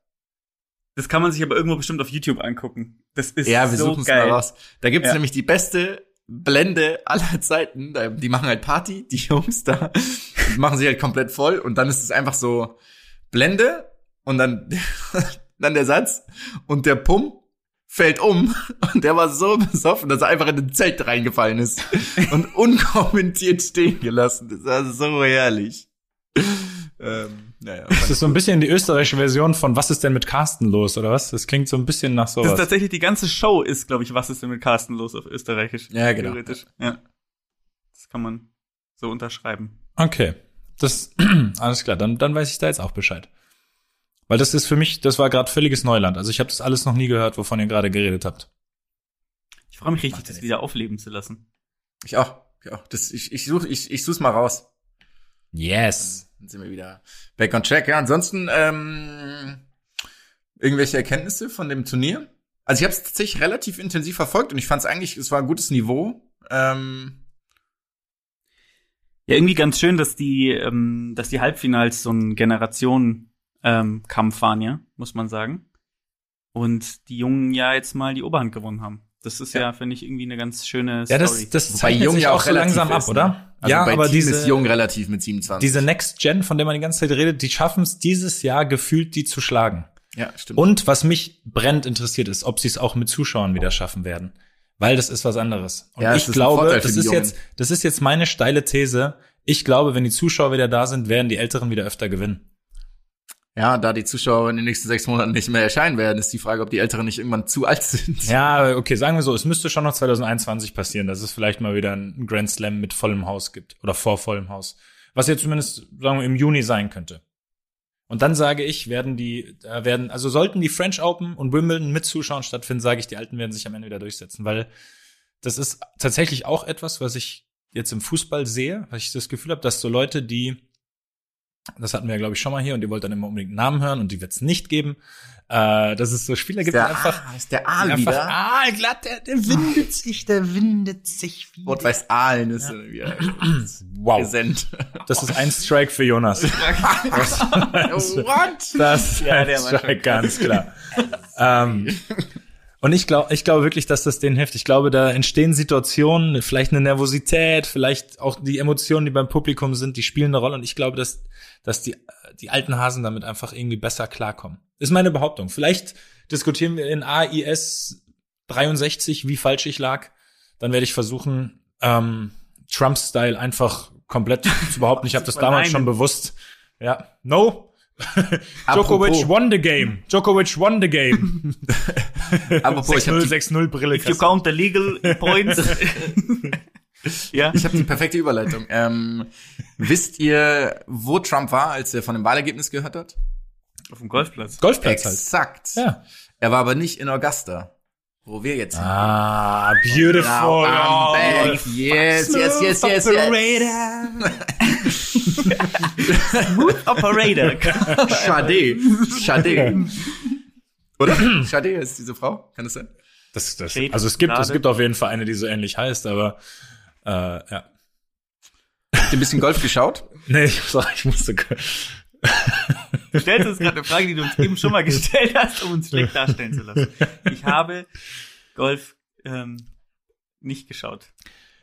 Das kann man sich aber irgendwo bestimmt auf YouTube angucken. Das ist Ja, wir so suchen es geil. mal raus. Da gibt's Ja. nämlich die beste Blende aller [LAUGHS] Zeiten. Die machen halt Party, die Jungs da. [LAUGHS] Die machen sich halt komplett voll und dann ist es einfach so Blende und dann, [LAUGHS] dann der Satz und der Pum fällt um und der war so besoffen, dass er einfach in ein Zelt reingefallen ist und [LAUGHS] unkommentiert stehen gelassen. Das war so herrlich. Ähm, naja, Das ist so ein bisschen die österreichische Version von Was ist denn mit Carsten los, oder was? Das klingt so ein bisschen nach Das ist tatsächlich die ganze Show ist, glaube ich, was ist denn mit Carsten los auf Österreichisch? Ja, genau. Theoretisch. Ja. Das kann man so unterschreiben. Okay. Das, [CLEARS THROAT] alles klar, dann, dann weiß ich da jetzt auch Bescheid. Weil das ist für mich, das war gerade völliges Neuland. Also ich habe das alles noch nie gehört, wovon ihr gerade geredet habt. Ich freue mich richtig, das wieder aufleben zu lassen. Ich auch. Ich auch. Das, ich, ich suche ich, ich such's mal raus. Yes. Dann sind wir wieder back on track. Ja, ansonsten ähm, irgendwelche Erkenntnisse von dem Turnier? Also ich habe es tatsächlich relativ intensiv verfolgt und ich fand es eigentlich, es war ein gutes Niveau. Ähm, Ja, irgendwie ganz schön, dass die, ähm, dass die Halbfinals so ein Generationen ähm, Kampf waren, ja, muss man sagen. Und die Jungen ja jetzt mal die Oberhand gewonnen haben. Das ist ja, Ja. finde ich, irgendwie eine ganz schöne Ja, Story. das, das Wobei zeichnet Jung sich ja auch so langsam ab, ist, ne? oder? also ja, bei aber Team diese, ist Jung relativ mit 27. diese Next Gen, von der man die ganze Zeit redet, die schaffen es dieses Jahr gefühlt, die zu schlagen. ja, stimmt. Und was mich brennend interessiert ist, ob sie es auch mit Zuschauern wieder schaffen werden. Weil das ist was anderes. Und Ja, es ich glaube, das ist Jungen. jetzt, das ist jetzt meine steile These. Ich glaube, wenn die Zuschauer wieder da sind, werden die Älteren wieder öfter gewinnen. Ja, da die Zuschauer in den nächsten sechs Monaten nicht mehr erscheinen werden, ist die Frage, ob die Älteren nicht irgendwann zu alt sind. Ja, okay, sagen wir so, es müsste schon noch 2021 passieren, dass es vielleicht mal wieder ein Grand Slam mit vollem Haus gibt oder vor vollem Haus. Was jetzt zumindest, sagen wir, im Juni sein könnte. Und dann sage ich, werden die, da werden, also sollten die French Open und Wimbledon mit Zuschauern stattfinden, sage ich, die Alten werden sich am Ende wieder durchsetzen, weil das ist tatsächlich auch etwas, was ich jetzt im Fußball sehe, weil ich das Gefühl habe, dass so Leute, die, das hatten wir ja, glaube ich, schon mal hier und ihr wollt dann immer unbedingt Namen hören und die wird es nicht geben, äh, dass es so Spieler gibt, die einfach Aal, ist der Aal Einfach wieder? aalglatt, der, der windet sich, der windet sich wieder. Rot-Weiß Aalen ist ja. wieder [CLEARS THROAT] Wow. präsent. Das ist ein Strike für Jonas. [LAUGHS] What? Das ist Ja, ein Strike, ganz klar. [LAUGHS] ähm, und ich glaube, ich glaube wirklich, dass das denen hilft. Ich glaube, da entstehen Situationen, vielleicht eine Nervosität, vielleicht auch die Emotionen, die beim Publikum sind, die spielen eine Rolle. Und ich glaube, dass, dass die, die alten Hasen damit einfach irgendwie besser klarkommen. Ist meine Behauptung. Vielleicht diskutieren wir in AIS 63, wie falsch ich lag. Dann werde ich versuchen, ähm, Trump-Style einfach komplett zu behaupten. Ich habe [LAUGHS] das damals schon bewusst. Ja, no. Djokovic Apropos- won the game. Djokovic won the game. [LAUGHS] [LAUGHS] Apropos, ich habe 6-0, die, 6-0 Brille. If you count the legal points. [LAUGHS] ja. ich hab die perfekte Überleitung. Ähm, wisst ihr, wo Trump war, als er von dem Wahlergebnis gehört hat? Auf dem Golfplatz. Golfplatz halt. Exakt. Ja. Er war aber nicht in Augusta. Wo wir jetzt Ah, beautiful. Now I'm Oh, back. Yes, yes, yes, yes, yes. Operator. [LAUGHS] Schade. Schade. Oder? Schade ist diese Frau? Kann das sein? Das, das, also es gibt, es gibt auf jeden Fall eine, die so ähnlich heißt, aber äh, ja. Habt ihr ein bisschen Golf geschaut? [LAUGHS] Nee, ich, sorry, ich musste. Du stellst uns gerade eine Frage, die du uns eben schon mal gestellt hast, um uns schlecht darstellen zu lassen. Ich habe Golf ähm, nicht geschaut.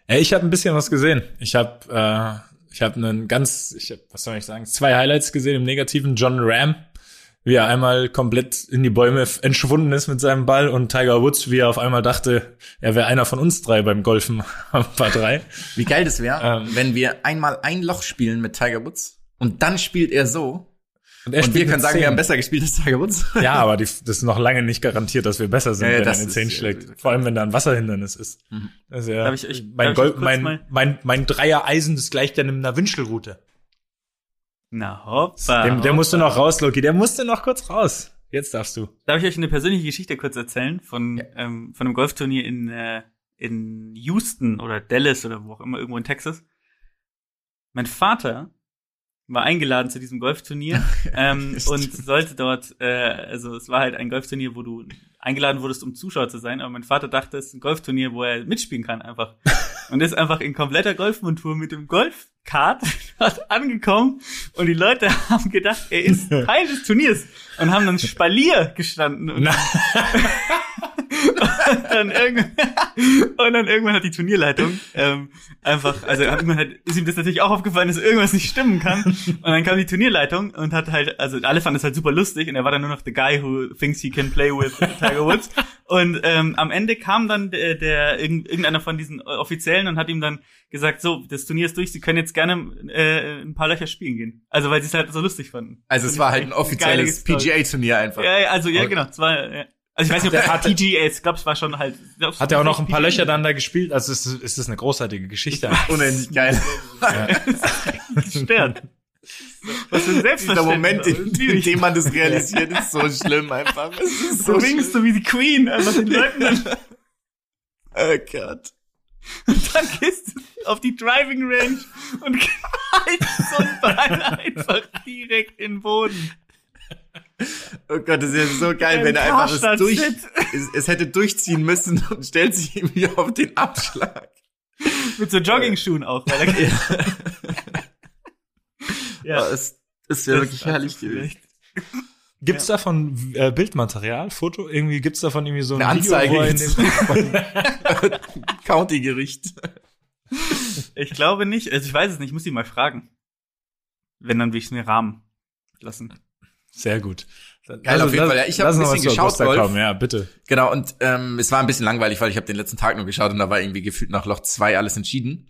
Ey, ich habe ein bisschen was gesehen. Ich habe äh, ich habe einen ganz, ich hab, was soll ich sagen, zwei Highlights gesehen im negativen. John Ram, wie er einmal komplett in die Bäume entschwunden ist mit seinem Ball und Tiger Woods, wie er auf einmal dachte, er wäre einer von uns drei beim Golfen [LAUGHS] am Paar drei. Wie geil das wäre, Ähm. wenn wir einmal ein Loch spielen mit Tiger Woods und dann spielt er so Und, er und wir spielt können sagen, zehn. wir haben besser gespielt als Tiger Woods. [LAUGHS] Ja, aber die, das ist noch lange nicht garantiert, dass wir besser sind, Ja, ja, wenn er das den ist- Zehn ja, schlägt. ist Vor allem, wenn da ein Wasserhindernis ist. Ist ja, Darf ich mein, ich mein, mal- mein, mein Dreier-Eisen, das gleicht ja einer Wünschelroute. Na hoppa. Der, der musste noch raus, Loki. Der musste noch kurz raus. Jetzt darfst du. Darf ich euch eine persönliche Geschichte kurz erzählen von, ähm, von einem Golfturnier in, äh, in Houston oder Dallas oder wo auch immer, irgendwo in Texas? Mein Vater war eingeladen zu diesem Golfturnier [LAUGHS] ähm, und sollte dort, äh, also es war halt ein Golfturnier, wo du eingeladen wurdest, um Zuschauer zu sein, aber mein Vater dachte, es ist ein Golfturnier, wo er mitspielen kann einfach. [LAUGHS] Und ist einfach in kompletter Golfmontur mit dem Golfkart dort angekommen und die Leute [LAUGHS] haben gedacht, er ist [LAUGHS] Teil des Turniers und haben dann Spalier gestanden [LAUGHS] und dann irgendwann, und dann irgendwann hat die Turnierleitung ähm, einfach, also irgendwann hat, ist ihm das natürlich auch aufgefallen, dass irgendwas nicht stimmen kann. Und dann kam die Turnierleitung und hat halt, also alle fanden es halt super lustig und er war dann nur noch the guy who thinks he can play with Tiger Woods. Und ähm, am Ende kam dann der, der irgend- irgendeiner von diesen Offiziellen und hat ihm dann gesagt, so, das Turnier ist durch, Sie können jetzt gerne äh, ein paar Löcher spielen gehen. Also weil sie es halt so lustig fanden. Also es war halt ein offizielles. PGA-Turnier einfach. Ja, ja, also ja, Okay. genau. Es war, ja. Also ich weiß nicht, ob das PGA ist. Ich glaube, es war schon halt. glaub, Hat er auch war noch ein paar PGA. Löcher dann da gespielt? Also es ist, es ist eine großartige Geschichte. [LAUGHS] Unendlich geil. [LAUGHS] Stern. Was für ein Dieser Selbstverständnis. Moment, in, in Schwierig. dem man das realisiert, ist so schlimm einfach. [LAUGHS] Es ist Du so winkst schlimm. so wie die Queen, einfach den Leuten dann, Oh Gott. [LAUGHS] und dann gehst du auf die Driving Range und knallst so ein Ball [LAUGHS] einfach direkt in den Boden. Oh Gott, das ist ja so geil, wenn er einfach es, durch, es, es hätte durchziehen müssen und stellt sich irgendwie auf den Abschlag. Mit so Jogging-Schuhen auch. Weil er, Ja, es ist ja wirklich herrlich gewesen. Gibt's davon äh, Bildmaterial, Foto? Irgendwie gibt's davon irgendwie so ein Eine Video, Anzeige wo er in [LAUGHS] County-Gericht. Ich glaube nicht. Also ich weiß es nicht. Ich muss ihn mal fragen. Wenn, dann will ich es mir rahmen lassen. Sehr gut. Geil, auf jeden Fall. Ja, ich hab lass ein bisschen geschaut, Golf. kommen. Ja, bitte. Genau, und ähm, es war ein bisschen langweilig, weil ich habe den letzten Tag nur geschaut und da war irgendwie gefühlt nach Loch zwei alles entschieden.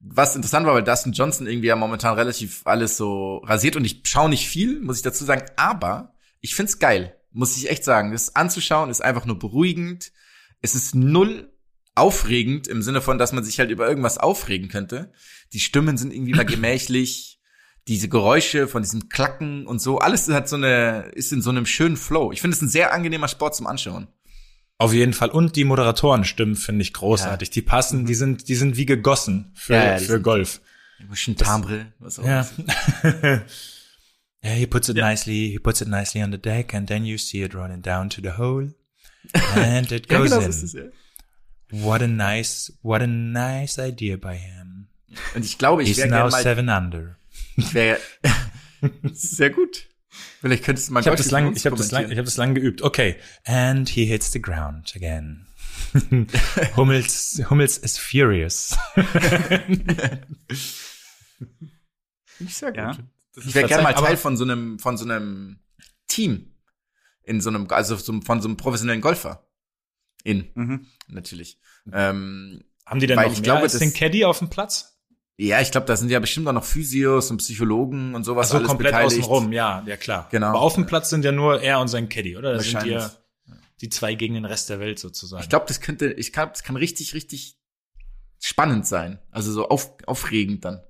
Was interessant war, weil Dustin Johnson irgendwie ja momentan relativ alles so rasiert und ich schaue nicht viel, muss ich dazu sagen, aber ich find's geil, muss ich echt sagen. Das anzuschauen ist einfach nur beruhigend. Es ist null aufregend im Sinne von, dass man sich halt über irgendwas aufregen könnte. Die Stimmen sind irgendwie mal [CLEARS THROAT] gemächlich. Diese Geräusche von diesem Klacken und so, alles hat so eine, ist in so einem schönen Flow. Ich finde es ein sehr angenehmer Sport zum Anschauen. Auf jeden Fall. Und die Moderatorenstimmen finde ich großartig. Die passen, die sind, die sind wie gegossen für, Ja, ja, für Golf. Timbre, was auch Ja. [LAUGHS] yeah, he puts it Ja. nicely, he puts it nicely on the deck and then you see it running down to the hole. [LAUGHS] And it Ja, goes genau, in. so ist es, ja. What a nice, what a nice idea by him. Und ich glaube, ich He's wäre now mal, seven under. ich wäre, [LAUGHS] sehr gut. Vielleicht könntest du mal Ich habe das lang, ich habe das lang, ich kommentieren. habe das lang geübt. Okay. And he hits the ground again. [LAUGHS] Hummels, Hummels is furious. Ich sehr gut. Ich wäre gerne mal Teil von so einem, von so einem Team. In so einem, also so, von so einem professionellen Golfer. In, Mhm. natürlich. Ähm, Haben die denn noch ich mehr glaube, als das- den Caddy auf dem Platz? ja, ich glaube, da sind ja bestimmt auch noch Physios und Psychologen und sowas Also komplett beteiligt. außenrum, ja, ja klar. Genau. Aber auf dem Platz sind ja nur er und sein Caddy, oder? Das sind ja die zwei gegen den Rest der Welt sozusagen. Ich glaube, das könnte, ich glaube, das kann richtig, richtig spannend sein. Also so auf, aufregend dann.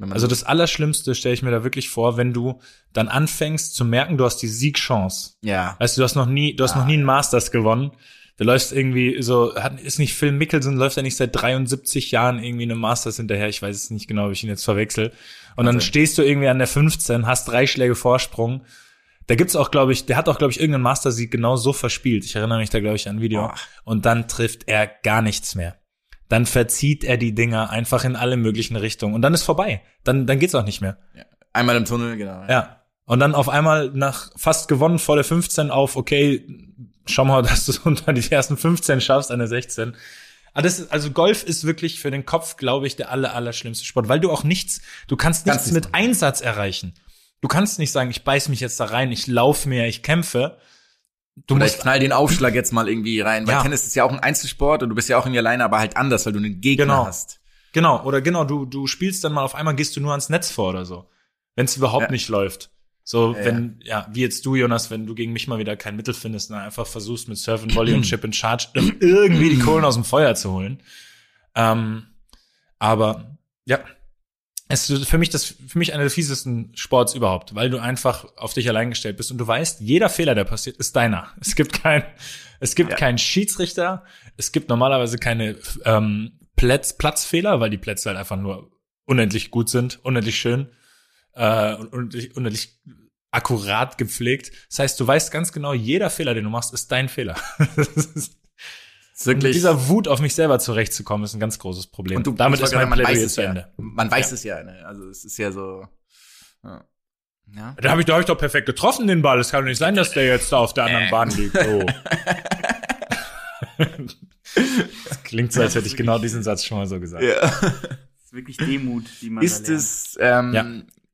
Also so- das Allerschlimmste stelle ich mir da wirklich vor, wenn du dann anfängst zu merken, du hast die Siegchance. ja. Weißt du, du hast noch nie, du hast noch nie einen Masters gewonnen. Du läufst irgendwie so, hat, ist nicht Phil Mickelson, läuft er nicht seit 73 Jahren irgendwie eine Masters hinterher. Ich weiß es nicht genau, ob ich ihn jetzt verwechsel. Und dann Also- stehst du irgendwie an der 15, hast drei Schläge Vorsprung. Da gibt's auch, glaube ich, der hat auch, glaube ich, irgendeinen Master-Sieg genau so verspielt. Ich erinnere mich da, glaube ich, an ein Video. Boah. Und dann trifft er gar nichts mehr. Dann verzieht er die Dinger einfach in alle möglichen Richtungen. Und dann ist vorbei. Dann, dann geht's auch nicht mehr. Einmal im Tunnel, genau. Ja. Und dann auf einmal nach fast gewonnen vor der 15 auf, okay, schau mal, [LAUGHS] dass du es unter die ersten 15 schaffst an der 16. Aber das ist, also Golf ist wirklich für den Kopf, glaube ich, der aller, aller schlimmste Sport, weil du auch nichts, du kannst nichts Kannst mit Einsatz erreichen. Du kannst nicht sagen, ich beiß mich jetzt da rein, ich laufe mehr, ich kämpfe. Du Oder musst, knall den Aufschlag jetzt mal irgendwie rein. Weil Ja. Tennis ist ja auch ein Einzelsport und du bist ja auch irgendwie alleine, aber halt anders, weil du einen Gegner Genau. hast. genau, oder genau, du, du spielst dann mal auf einmal gehst du nur ans Netz vor oder so. Wenn es überhaupt Ja. nicht läuft. So, Ja, wenn, ja. wie jetzt du, Jonas, wenn du gegen mich mal wieder kein Mittel findest, dann einfach versuchst mit Surf and Volley [CLEARS THROAT] und Chip and Charge irgendwie die Kohlen aus dem Feuer zu holen. Ähm, aber ja, es ist für mich das für mich einer der fiesesten Sports überhaupt, weil du einfach auf dich allein gestellt bist und du weißt, jeder Fehler, der passiert, ist deiner. [LAUGHS] Es gibt kein, es gibt Ja. keinen Schiedsrichter, es gibt normalerweise keine ähm, Platz, Platzfehler, weil die Plätze halt einfach nur unendlich gut sind, unendlich schön äh, und unendlich, unendlich akkurat gepflegt. Das heißt, du weißt ganz genau, jeder Fehler, den du machst, ist dein Fehler. [LAUGHS] Das ist- Ist und mit wirklich. dieser Wut auf mich selber zurechtzukommen, ist ein ganz großes Problem. und du, damit ist mein sagen, man weiß Plädoyer es zu ja. Ende. Man weiß Ja. es ja, ne? Also es ist ja so. Ja. ja. Da habe ich, da hab ich doch perfekt getroffen, den Ball. Es kann doch nicht sein, dass der jetzt da auf der anderen Bahn liegt. [LAUGHS] Oh. [LAUGHS] das klingt so, als hätte ich genau diesen Satz schon mal so gesagt. ja. Das ist wirklich Demut, die man Ist es, ähm, Ja.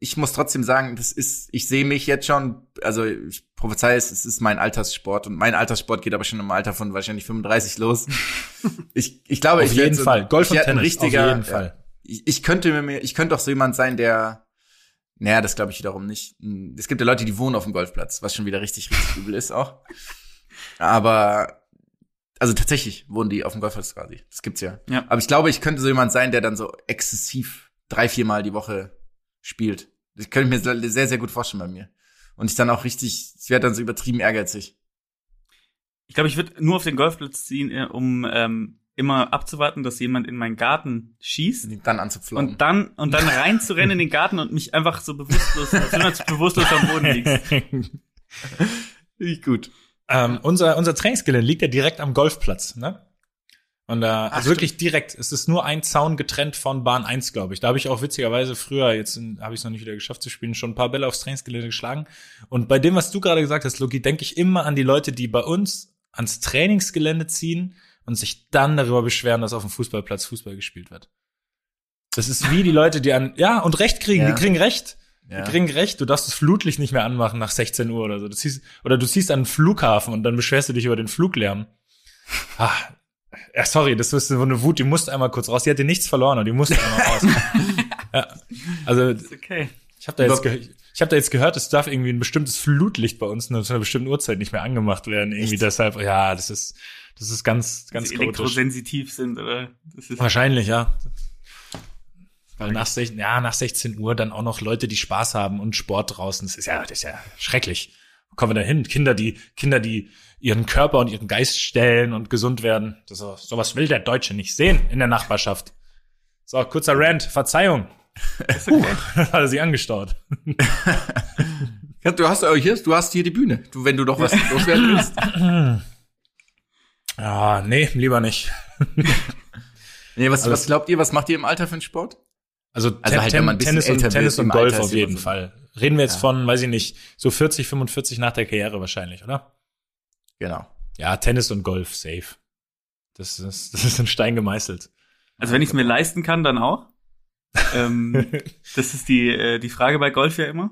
Ich muss trotzdem sagen, das ist, ich sehe mich jetzt schon, also ich prophezei es, es ist mein Alterssport und mein Alterssport geht aber schon im Alter von wahrscheinlich 35 los. [LAUGHS] ich, ich glaube, Auf ich jeden so, Fall. Golf und Tennis, auf richtiger, jeden ja, Fall. Ich, ich könnte mir, ich könnte auch so jemand sein, der, naja, das glaube ich wiederum nicht. Es gibt ja Leute, die wohnen auf dem Golfplatz, was schon wieder richtig, richtig übel ist auch. Aber, also tatsächlich wohnen die auf dem Golfplatz quasi. Das gibt's ja. Ja. Aber ich glaube, ich könnte so jemand sein, der dann so exzessiv drei, viermal die Woche spielt. Das könnte ich mir sehr, sehr gut vorstellen bei mir. Und ich dann auch richtig, ich werde dann so übertrieben ehrgeizig. Ich glaube, ich würde nur auf den Golfplatz ziehen, äh, um ähm, immer abzuwarten, dass jemand in meinen Garten schießt. Die dann anzupflocken. Und dann, und dann reinzurennen in den Garten und mich einfach so bewusstlos, [LAUGHS] als bewusstlos am Boden liegst. Nicht gut. ähm, unser, unser Trainingsgelände liegt ja direkt am Golfplatz, ne? Und da, also wirklich direkt. Es ist nur ein Zaun getrennt von Bahn 1, glaube ich. Da habe ich auch witzigerweise früher, jetzt habe ich es noch nicht wieder geschafft zu spielen, schon ein paar Bälle aufs Trainingsgelände geschlagen. Und bei dem, was du gerade gesagt hast, Loki, denke ich immer an die Leute, die bei uns ans Trainingsgelände ziehen und sich dann darüber beschweren, dass auf dem Fußballplatz Fußball gespielt wird. Das ist wie die [LAUGHS] Leute, die an, ja, und Recht kriegen, Ja. die kriegen Recht. Ja. Die kriegen recht, du darfst das Flutlicht nicht mehr anmachen nach 16 Uhr oder so. Du ziehst, oder du ziehst an den Flughafen und dann beschwerst du dich über den Fluglärm. [LAUGHS] Ah, ja, sorry, das ist so eine Wut, die musste einmal kurz raus. Die hatte nichts verloren und die musste einmal raus. [LAUGHS] ja, also okay. ich habe da jetzt ich habe da jetzt gehört, es darf irgendwie ein bestimmtes Flutlicht bei uns nur zu einer bestimmten Uhrzeit nicht mehr angemacht werden. Irgendwie Echt? deshalb, ja, das ist das ist ganz ganz sie elektrosensitiv sind, oder? Wahrscheinlich, ja. Weil nach, sech- ja, nach 16 Uhr dann auch noch Leute, die Spaß haben und Sport draußen. Das ist ja, das ist ja schrecklich. Wo kommen wir da hin? Kinder, die, Kinder, die ihren Körper und ihren Geist stellen und gesund werden. Das, sowas will der Deutsche nicht sehen in der Nachbarschaft. So, kurzer Rant. Verzeihung. Puh, [LAUGHS] hat er sich angestaut. Ja, du hast äh, hier, du hast hier die Bühne. Du, wenn du doch was loswerden willst. Ah, nee, lieber nicht. [LAUGHS] Nee, was, Also- was glaubt ihr, was macht ihr im Alter für einen Sport? Also, Also Ten- halt, bisschen Tennis, und, Tennis und Golf auf jeden Fall. Reden wir jetzt Ja. von, weiß ich nicht, so 40, 45 nach der Karriere wahrscheinlich, oder? Genau. Ja, Tennis und Golf, safe. Das ist, [LAUGHS] das ist in Stein gemeißelt. Also wenn ich es mir leisten kann, dann auch. ähm, [LAUGHS] das ist die, äh, die Frage bei Golf ja immer.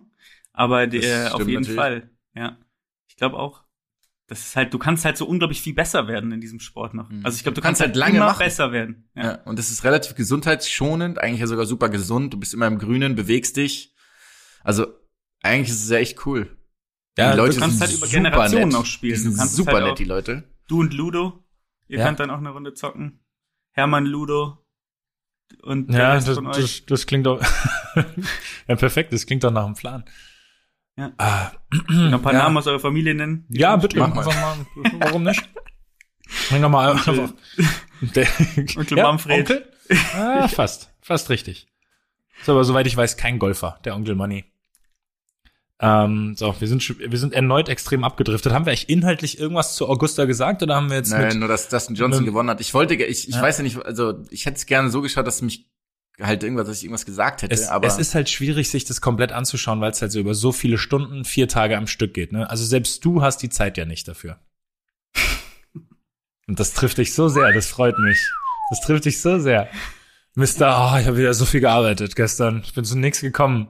Aber die, Das äh, auf jeden natürlich. Fall. Ja. Ich glaube auch. Das ist halt, du kannst halt so unglaublich viel besser werden in diesem Sport noch. Mhm. Also ich glaube, du, Du kannst kannst, halt halt lange immer machen. besser werden. Ja. Ja. Und es ist relativ gesundheitsschonend, eigentlich ja sogar super gesund. Du bist immer im Grünen, bewegst dich. Also, eigentlich ist es ja echt cool. Ja, die Leute du kannst sind halt über super Generationen nett. auch spielen. Die Du sind super halt nett, die Leute. Du und Ludo. Ihr Ja. könnt dann auch eine Runde zocken. Hermann Ludo. Und der Ja, Rest das, von euch. das, das klingt doch, [LAUGHS] ja, perfekt, das klingt doch nach einem Plan. Ja. Ah, noch ein paar ja. Namen aus eurer Familie nennen. ja, bitte, Mach mal. mal, warum nicht? Bring noch mal einfach. Der, Onkel Manfred. Onkel? Ah, fast. Fast richtig. Ist aber, soweit ich weiß, kein Golfer, der Onkel Money. Ähm, so, wir sind, wir sind erneut extrem abgedriftet. Haben wir eigentlich inhaltlich irgendwas zu Augusta gesagt oder haben wir jetzt Nein, mit, nur dass Dustin Johnson mit- gewonnen hat. Ich wollte, ich, ich Ja. weiß ja nicht, also ich hätte es gerne so geschaut, dass mich halt irgendwas, dass ich irgendwas gesagt hätte, es, aber es ist halt schwierig, sich das komplett anzuschauen, weil es halt so über so viele Stunden, vier Tage am Stück geht. Ne? Also selbst du hast die Zeit ja nicht dafür. Und das trifft dich so sehr, das freut mich. Das trifft dich so sehr. Mister, oh, ich habe wieder so viel gearbeitet gestern. Ich bin zu nichts gekommen.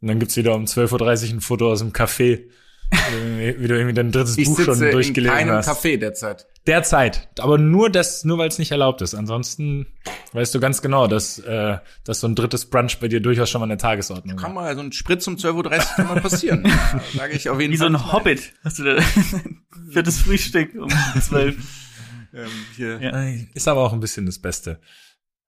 Und dann gibt's wieder um 12.30 Uhr ein Foto aus dem Café, wie du irgendwie dein drittes ich Buch schon sitze in durchgelesen keinem hast. Café derzeit. Derzeit. Aber nur das, nur weil es nicht erlaubt ist. Ansonsten weißt du ganz genau, dass, äh, dass so ein drittes Brunch bei dir durchaus schon mal eine Tagesordnung Kann ist. mal so ein Spritz um 12.30 Uhr kann mal passieren. [LAUGHS] Sage ich auf jeden Wie so Fall. ein Hobbit. Hast du da [LAUGHS] für das Frühstück um zwölf. Ähm, hier. Ja. Ist aber auch ein bisschen das Beste.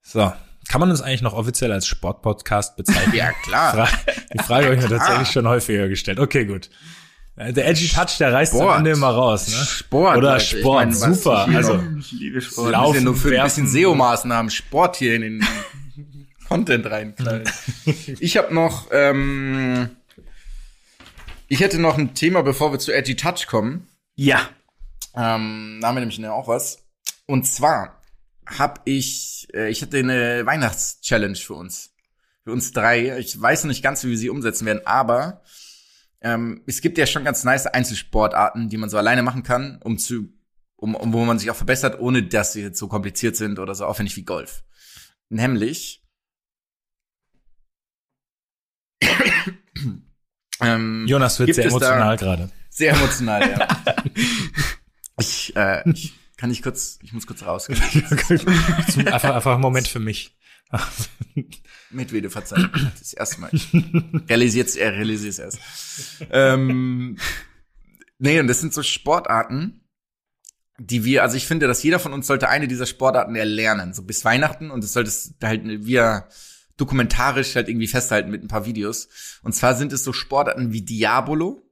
So. Kann man uns eigentlich noch offiziell als Sportpodcast bezeichnen? [LAUGHS] Ja, klar. Fra Die Frage habe ich mir [LAUGHS] tatsächlich schon häufiger gestellt. Okay, gut. Äh, Der Edgy Touch, der reißt am Sport. Ende immer raus, ne? Sport. Oder Leute. Ich Sport, meine, was super. Also, Ich liebe Sport. Laufen, ja nur für ein bisschen. SEO-Maßnahmen Sport hier in den [LAUGHS] Content reinknallen. Ich habe noch, ähm, ich hätte noch ein Thema, bevor wir zu Edgy Touch kommen. Ja. Ähm, da haben wir nämlich auch was. Und zwar habe ich, äh, ich hatte eine Weihnachtschallenge für uns. Für uns drei. Ich weiß noch nicht ganz, wie wir sie umsetzen werden, aber ähm, es gibt ja schon ganz nice Einzelsportarten, die man so alleine machen kann, um zu, um, um wo man sich auch verbessert, ohne dass sie jetzt so kompliziert sind oder so aufwendig wie Golf. Nämlich [COUGHS] ähm, Jonas wird sehr emotional gerade. sehr emotional, ja. [LAUGHS] ich, äh, ich kann nicht kurz, ich muss kurz raus. [LAUGHS] einfach, einfach einen Moment für mich. [LAUGHS] Medvede verzeihen. Das erste Mal. Ich realisiert, er realisiert es erst. Ähm, nee, und das sind so Sportarten, die wir, also ich finde, dass jeder von uns sollte eine dieser Sportarten erlernen, so bis Weihnachten und das sollte es halt wir dokumentarisch halt irgendwie festhalten mit ein paar Videos. Und zwar sind es so Sportarten wie Diabolo,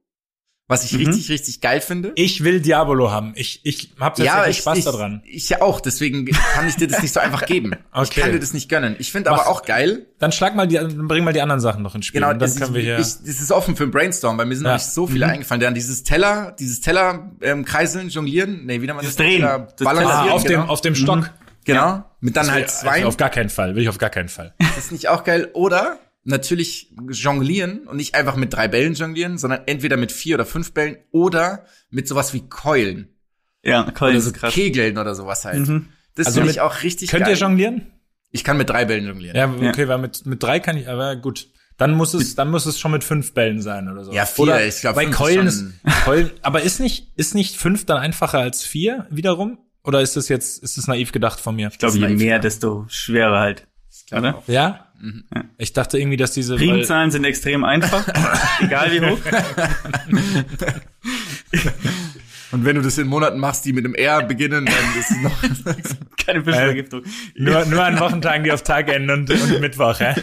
was ich Mhm. richtig, richtig geil finde. Ich will Diabolo haben. Ich, ich habe tatsächlich Spaß ich, daran. Ich ja auch, deswegen kann ich dir das nicht so einfach geben. [LAUGHS] Ich Okay. kann dir das nicht gönnen. Ich finde aber auch geil. Dann schlag mal die, dann bring mal die anderen Sachen noch ins Spiel. Genau, und dann das, können wir ich, hier. ich, das ist offen für ein Brainstorm, weil mir sind Ja. noch nicht so viele Mhm. eingefallen. Dann dieses Teller, dieses Teller ähm, kreiseln, jonglieren, nee, wie nennt man Das das? Drehen. Teller Das balancieren, ah, auf genau. dem, auf dem Stock. genau, mit dann Das halt zwei. Auf gar keinen Fall. Will ich auf gar keinen Fall. Das ist nicht auch geil. Oder natürlich jonglieren und nicht einfach mit drei Bällen jonglieren, sondern entweder mit vier oder fünf Bällen oder mit sowas wie Keulen Ja, Colin oder so ist krass. Kegeln oder sowas halt. Mhm. Das Also finde ich auch richtig Könnt geil. ihr jonglieren? ich kann mit drei Bällen jonglieren. Ja, okay, weil mit, mit drei kann ich, aber gut. Dann muss es, dann muss es schon mit fünf Bällen sein oder so. Ja, vier, Oder ich glaub, bei fünf ist Keulen ist, schon- [LAUGHS] Keulen, aber ist nicht, ist nicht fünf dann einfacher als vier wiederum? Oder ist das jetzt, ist das naiv gedacht von mir? Ich glaube, je ist mehr, naiv, desto schwerer halt. glaub Oder? auch. Ja? Mhm. Ich dachte irgendwie, dass diese, weil, Primzahlen sind extrem einfach, [LAUGHS] egal wie hoch. [LAUGHS] Und wenn du das in Monaten machst, die mit einem R beginnen, dann ist es noch. [LAUGHS] Keine Fischvergiftung. nur, nur an Wochentagen, die auf Tag enden und, und Mittwoch, hä?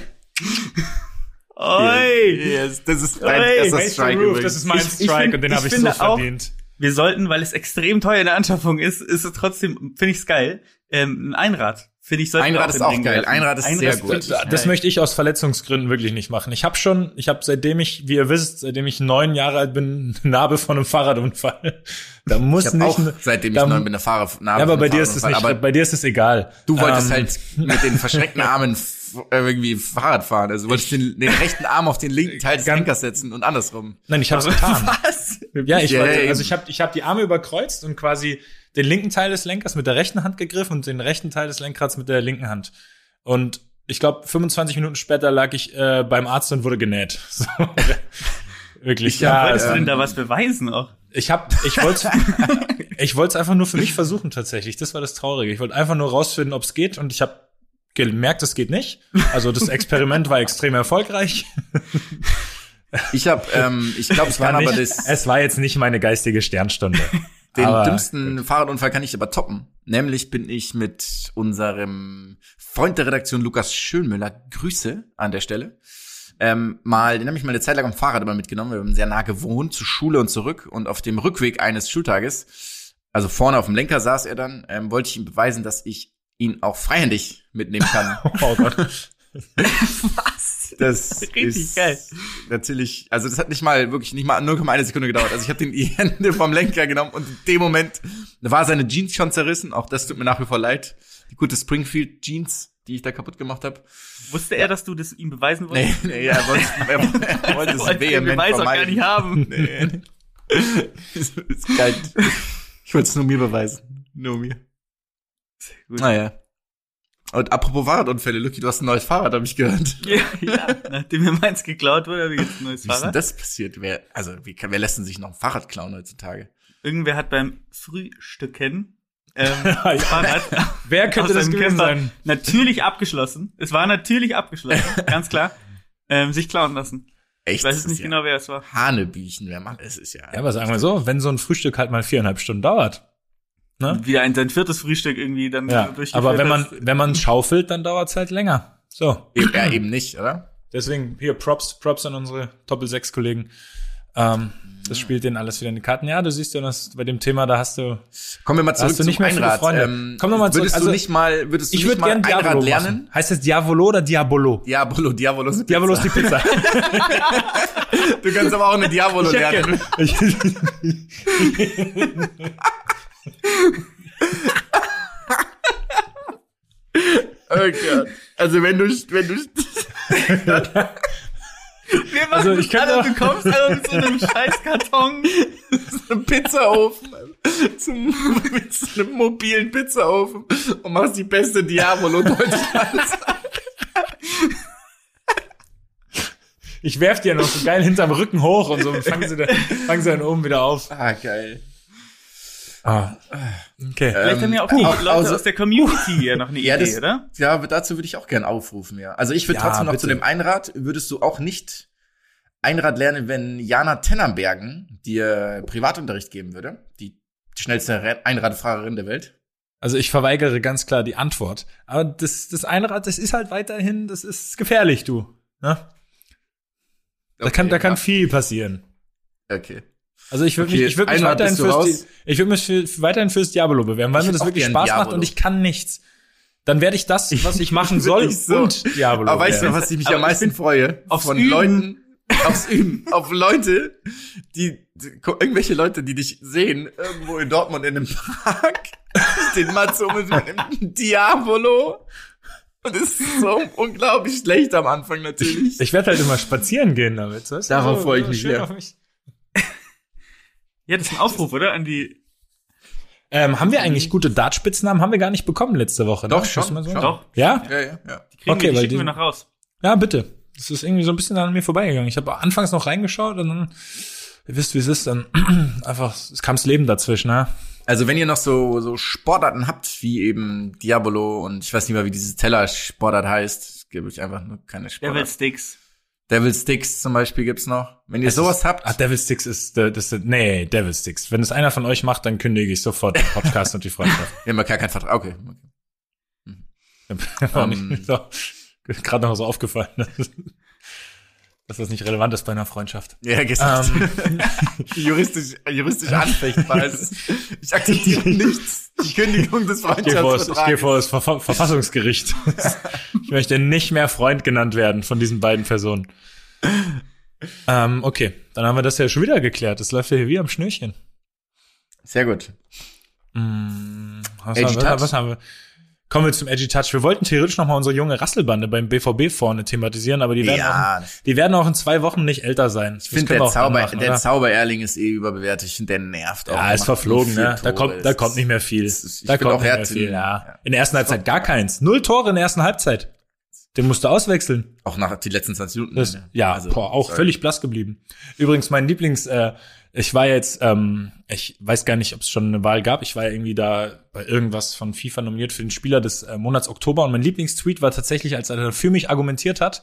Oi! yes, das ist dein Hey, erster Strike Roof, übrigens. das ist mein Ich- ich Strike find- und den ich habe ich so auch- verdient. Wir sollten, weil es extrem teuer in der Anschaffung ist, ist es trotzdem, finde ich's geil, ähm, ein Einrad. Finde ich, Einrad auch ist auch den geil. werfen. Einrad ist sehr find gut. Das, möchte ich aus Verletzungsgründen wirklich nicht machen. Ich habe schon, ich habe seitdem ich, wie ihr wisst, seitdem ich neun Jahre alt bin, eine Narbe von einem Fahrradunfall. Da muss Ich nicht. auch, ne- seitem ich da- neun bin, eine Fahrer. Ja, aber bei dir ist es nicht, Aber bei dir ist es egal. du wolltest Ähm, halt mit den verschreckten [LAUGHS] Armen irgendwie Fahrrad fahren. Also du wolltest den, den rechten Arm auf den linken Teil des Lenkers setzen und andersrum. Nein, ich habe es getan. [LAUGHS] Was? Ja, ich Ja, wollte, also ich habe ich hab die Arme überkreuzt und quasi den linken Teil des Lenkers mit der rechten Hand gegriffen und den rechten Teil des Lenkrads mit der linken Hand. Und ich glaube, 25 Minuten später lag ich äh, beim Arzt und wurde genäht. [LAUGHS] So. Wirklich. Ich ja, hab- Wolltest also, du denn da was beweisen auch? ich habe, ich wollte, [LAUGHS] ich wollte es einfach nur für mich versuchen tatsächlich. Das war das Traurige. Ich wollte einfach nur rausfinden, ob es geht und ich habe gemerkt, es geht nicht. Also das Experiment war extrem erfolgreich. Ich habe, ähm, ich glaube, ich kann War aber nicht, das, es war jetzt nicht meine geistige Sternstunde. Den aber- dümmsten Fahrradunfall kann ich aber toppen. Nämlich bin ich mit unserem Freund der Redaktion Lukas Schönmüller, Grüße an der Stelle, ähm, mal, den habe ich mal eine Zeit lang am Fahrrad immer mitgenommen. Wir haben sehr nah gewohnt, zur Schule und zurück. Und auf dem Rückweg eines Schultages also vorne auf dem Lenker saß er dann, ähm, wollte ich ihm beweisen, dass ich ihn auch freihändig mitnehmen kann. [LAUGHS] Oh Gott. [LAUGHS] Was? Das [LAUGHS] Richtig ist geil. natürlich, also das hat nicht mal, wirklich nicht mal 0,1 Sekunde gedauert. Also ich habe den [LAUGHS] die Hände vom Lenker genommen und in dem Moment war seine Jeans schon zerrissen. Auch das tut mir nach wie vor leid. Die gute Springfield Jeans, die ich da kaputt gemacht habe. Wusste er, dass du das ihm beweisen Nee, wolltest? nee, er wollte, er, er wollte es Wollte den vehement Beweis auch gar vermeiden. nicht haben. Nee. ist, ist geil. Ich wollte es nur mir beweisen. Nur mir. Gut. Naja. Und apropos Fahrradunfälle, Lucky, du hast ein neues Fahrrad, habe ich gehört. [LAUGHS] Ja, ja. Nachdem mir meins geklaut wurde, habe ich jetzt ein neues Wie ist denn Fahrrad. das passiert? Wer, also, wie, wer lässt denn sich noch ein Fahrrad klauen heutzutage? Irgendwer hat beim Frühstücken ähm, [LAUGHS] Fahrrad Wer könnte das gewesen Camper sein? Natürlich abgeschlossen. Es war natürlich abgeschlossen, [LAUGHS] ganz klar. Ähm, sich klauen lassen. Echt? Ich weiß es nicht ist genau, wer es war. ja Hanebüchen, wer macht es? Ist ja. Ja, aber sagen wir so, wenn so ein Frühstück halt mal viereinhalb Stunden dauert. Ne? Wieder ein sein viertes Frühstück irgendwie dann Ja, durchgeführt aber wenn man, wenn man schaufelt, dann dauert's halt länger. So. Eben, ja, eben nicht, oder? Deswegen hier Props, Props an unsere Doppel 6 Kollegen. Ähm, das spielt denen alles wieder in die Karten. Ja, du siehst ja, dass bei dem Thema, da hast du. Kommen wir mal zurück hast du zum nicht mehr viele Einrad. Freunde. Ähm, Komm noch mal zurück. Würdest Also, du nicht mal, würdest du Ich nicht würde mal gern Diavolo Einrad lernen? lernen. Heißt es Diavolo oder Diabolo? Diabolo, Diabolo ist eine Diabolo ist Pizza. die Pizza. [LAUGHS] Du kannst aber auch eine Diabolo lernen. [LAUGHS] Oh Gott. Also wenn du, wenn du, Wir machen Also, ich könnte alle, du kommst alle mit so einem Scheißkarton. einen Pizzaofen zum, mit so einem mobilen Pizzaofen und machst die beste Diabolo Deutschlands. Ich werf dir noch so geil hinterm Rücken hoch und so und fangen sie, dann, fangen sie dann oben wieder auf. Ah, geil. Ah. Okay. Vielleicht haben ja auch die auch- Leute also- aus der Community hier noch eine Ja, Idee, das- oder? Ja, aber dazu würde ich auch gern aufrufen, ja. Also ich würde Ja, trotzdem noch bitte. zu dem Einrad, würdest du auch nicht Einrad lernen, wenn Jana Tennenbergen dir Privatunterricht geben würde? Die schnellste Re- Einradfahrerin der Welt? Also ich verweigere ganz klar die Antwort. Aber das, das Einrad, das ist halt weiterhin, das ist gefährlich, du. Ne? Da kann, da kann ja. viel passieren. Okay. Also ich würde Okay, mich, ich würde mich weiterhin fürs, ich würde mich für, weiterhin fürs Diabolo bewerben, weil Ich mir würd das wirklich Spaß macht Diabolo. und ich kann nichts. Dann werde ich das, was ich machen [LAUGHS] soll, so. und Diabolo. Aber weißt du, was ich mich Aber am meisten freue? aufs Von Üben. Leuten, aufs [LAUGHS] Üben, auf Leute, die, die, irgendwelche Leute, die dich sehen, irgendwo in Dortmund in einem Park, [LAUGHS] den Mats um mit einem Diabolo. Und es ist so unglaublich schlecht am Anfang natürlich. Ich werde halt immer spazieren gehen damit. Weißt du? Darauf freue ich mich schön sehr. auf mich. Ja, das ist ein Aufruf, oder? An die. Ähm, haben wir eigentlich gute Dartspitznamen? Haben wir gar nicht bekommen letzte Woche. Ne? Doch, schon, schon. Doch, Ja? Ja, ja, ja. die kriegen Okay, wir, die weil schicken die- wir noch raus. Ja, bitte. Das ist irgendwie so ein bisschen an mir vorbeigegangen. Ich habe anfangs noch reingeschaut und dann, ihr wisst, wie es ist, dann [CLEARS THROAT] einfach, es kam das Leben dazwischen, ne? Also wenn ihr noch so, so Sportarten habt, wie eben Diabolo und ich weiß nicht mehr, wie dieses Teller-Sportart heißt, gebe ich einfach nur keine Devil Sportart. Sticks. Devil Sticks zum Beispiel gibt's noch. Wenn ihr sowas habt, Ah, Devil Sticks ist, äh, das ist, nee, Devil Sticks. Wenn es einer von euch macht, dann kündige ich sofort den Podcast und die Freundschaft. wir [LAUGHS] haben ja gar keinen Vertrag. Okay. okay. [LAUGHS] War Ähm. nicht so, [LAUGHS] Gerade noch so aufgefallen, dass, das nicht relevant ist bei einer Freundschaft. Ja, gesagt. Ähm, [LAUGHS] juristisch, juristisch anfechtbar ist. Ich akzeptiere [LAUGHS] nichts. Die Kündigung des ich gehe vor, das- ich gehe vor das Ver Verfassungsgericht. [LAUGHS] ich möchte nicht mehr Freund genannt werden von diesen beiden Personen. Ähm, okay, dann haben wir das ja schon wieder geklärt. Das läuft ja hier wie am Schnürchen. Sehr gut. Mm, was, haben wir, was haben wir? Kommen wir zum Edgy Touch. Wir wollten theoretisch noch mal unsere junge Rasselbande beim BVB vorne thematisieren, aber die werden, Ja. auch, die werden auch in zwei Wochen nicht älter sein. Ich finde, der, Zauber, der Zaubererling ist eh überbewertet. Ich finde, der nervt auch. ja, ist verflogen, ne? Da kommt, da kommt nicht mehr viel. ist- Da kommt auch nicht mehr viel, ja. ja. In der ersten Halbzeit gar keins. Null Tore in der ersten Halbzeit. Den musst du auswechseln. Auch nach die letzten 20 Minuten. Das, ja, Also, boah, auch sorry. völlig blass geblieben. Übrigens, mein Lieblings, äh, ich war jetzt, ähm, ich weiß gar nicht, ob es schon eine Wahl gab. Ich war ja irgendwie da bei irgendwas von FIFA nominiert für den Spieler des äh, Monats Oktober und mein Lieblingstweet war tatsächlich, als er für mich argumentiert hat,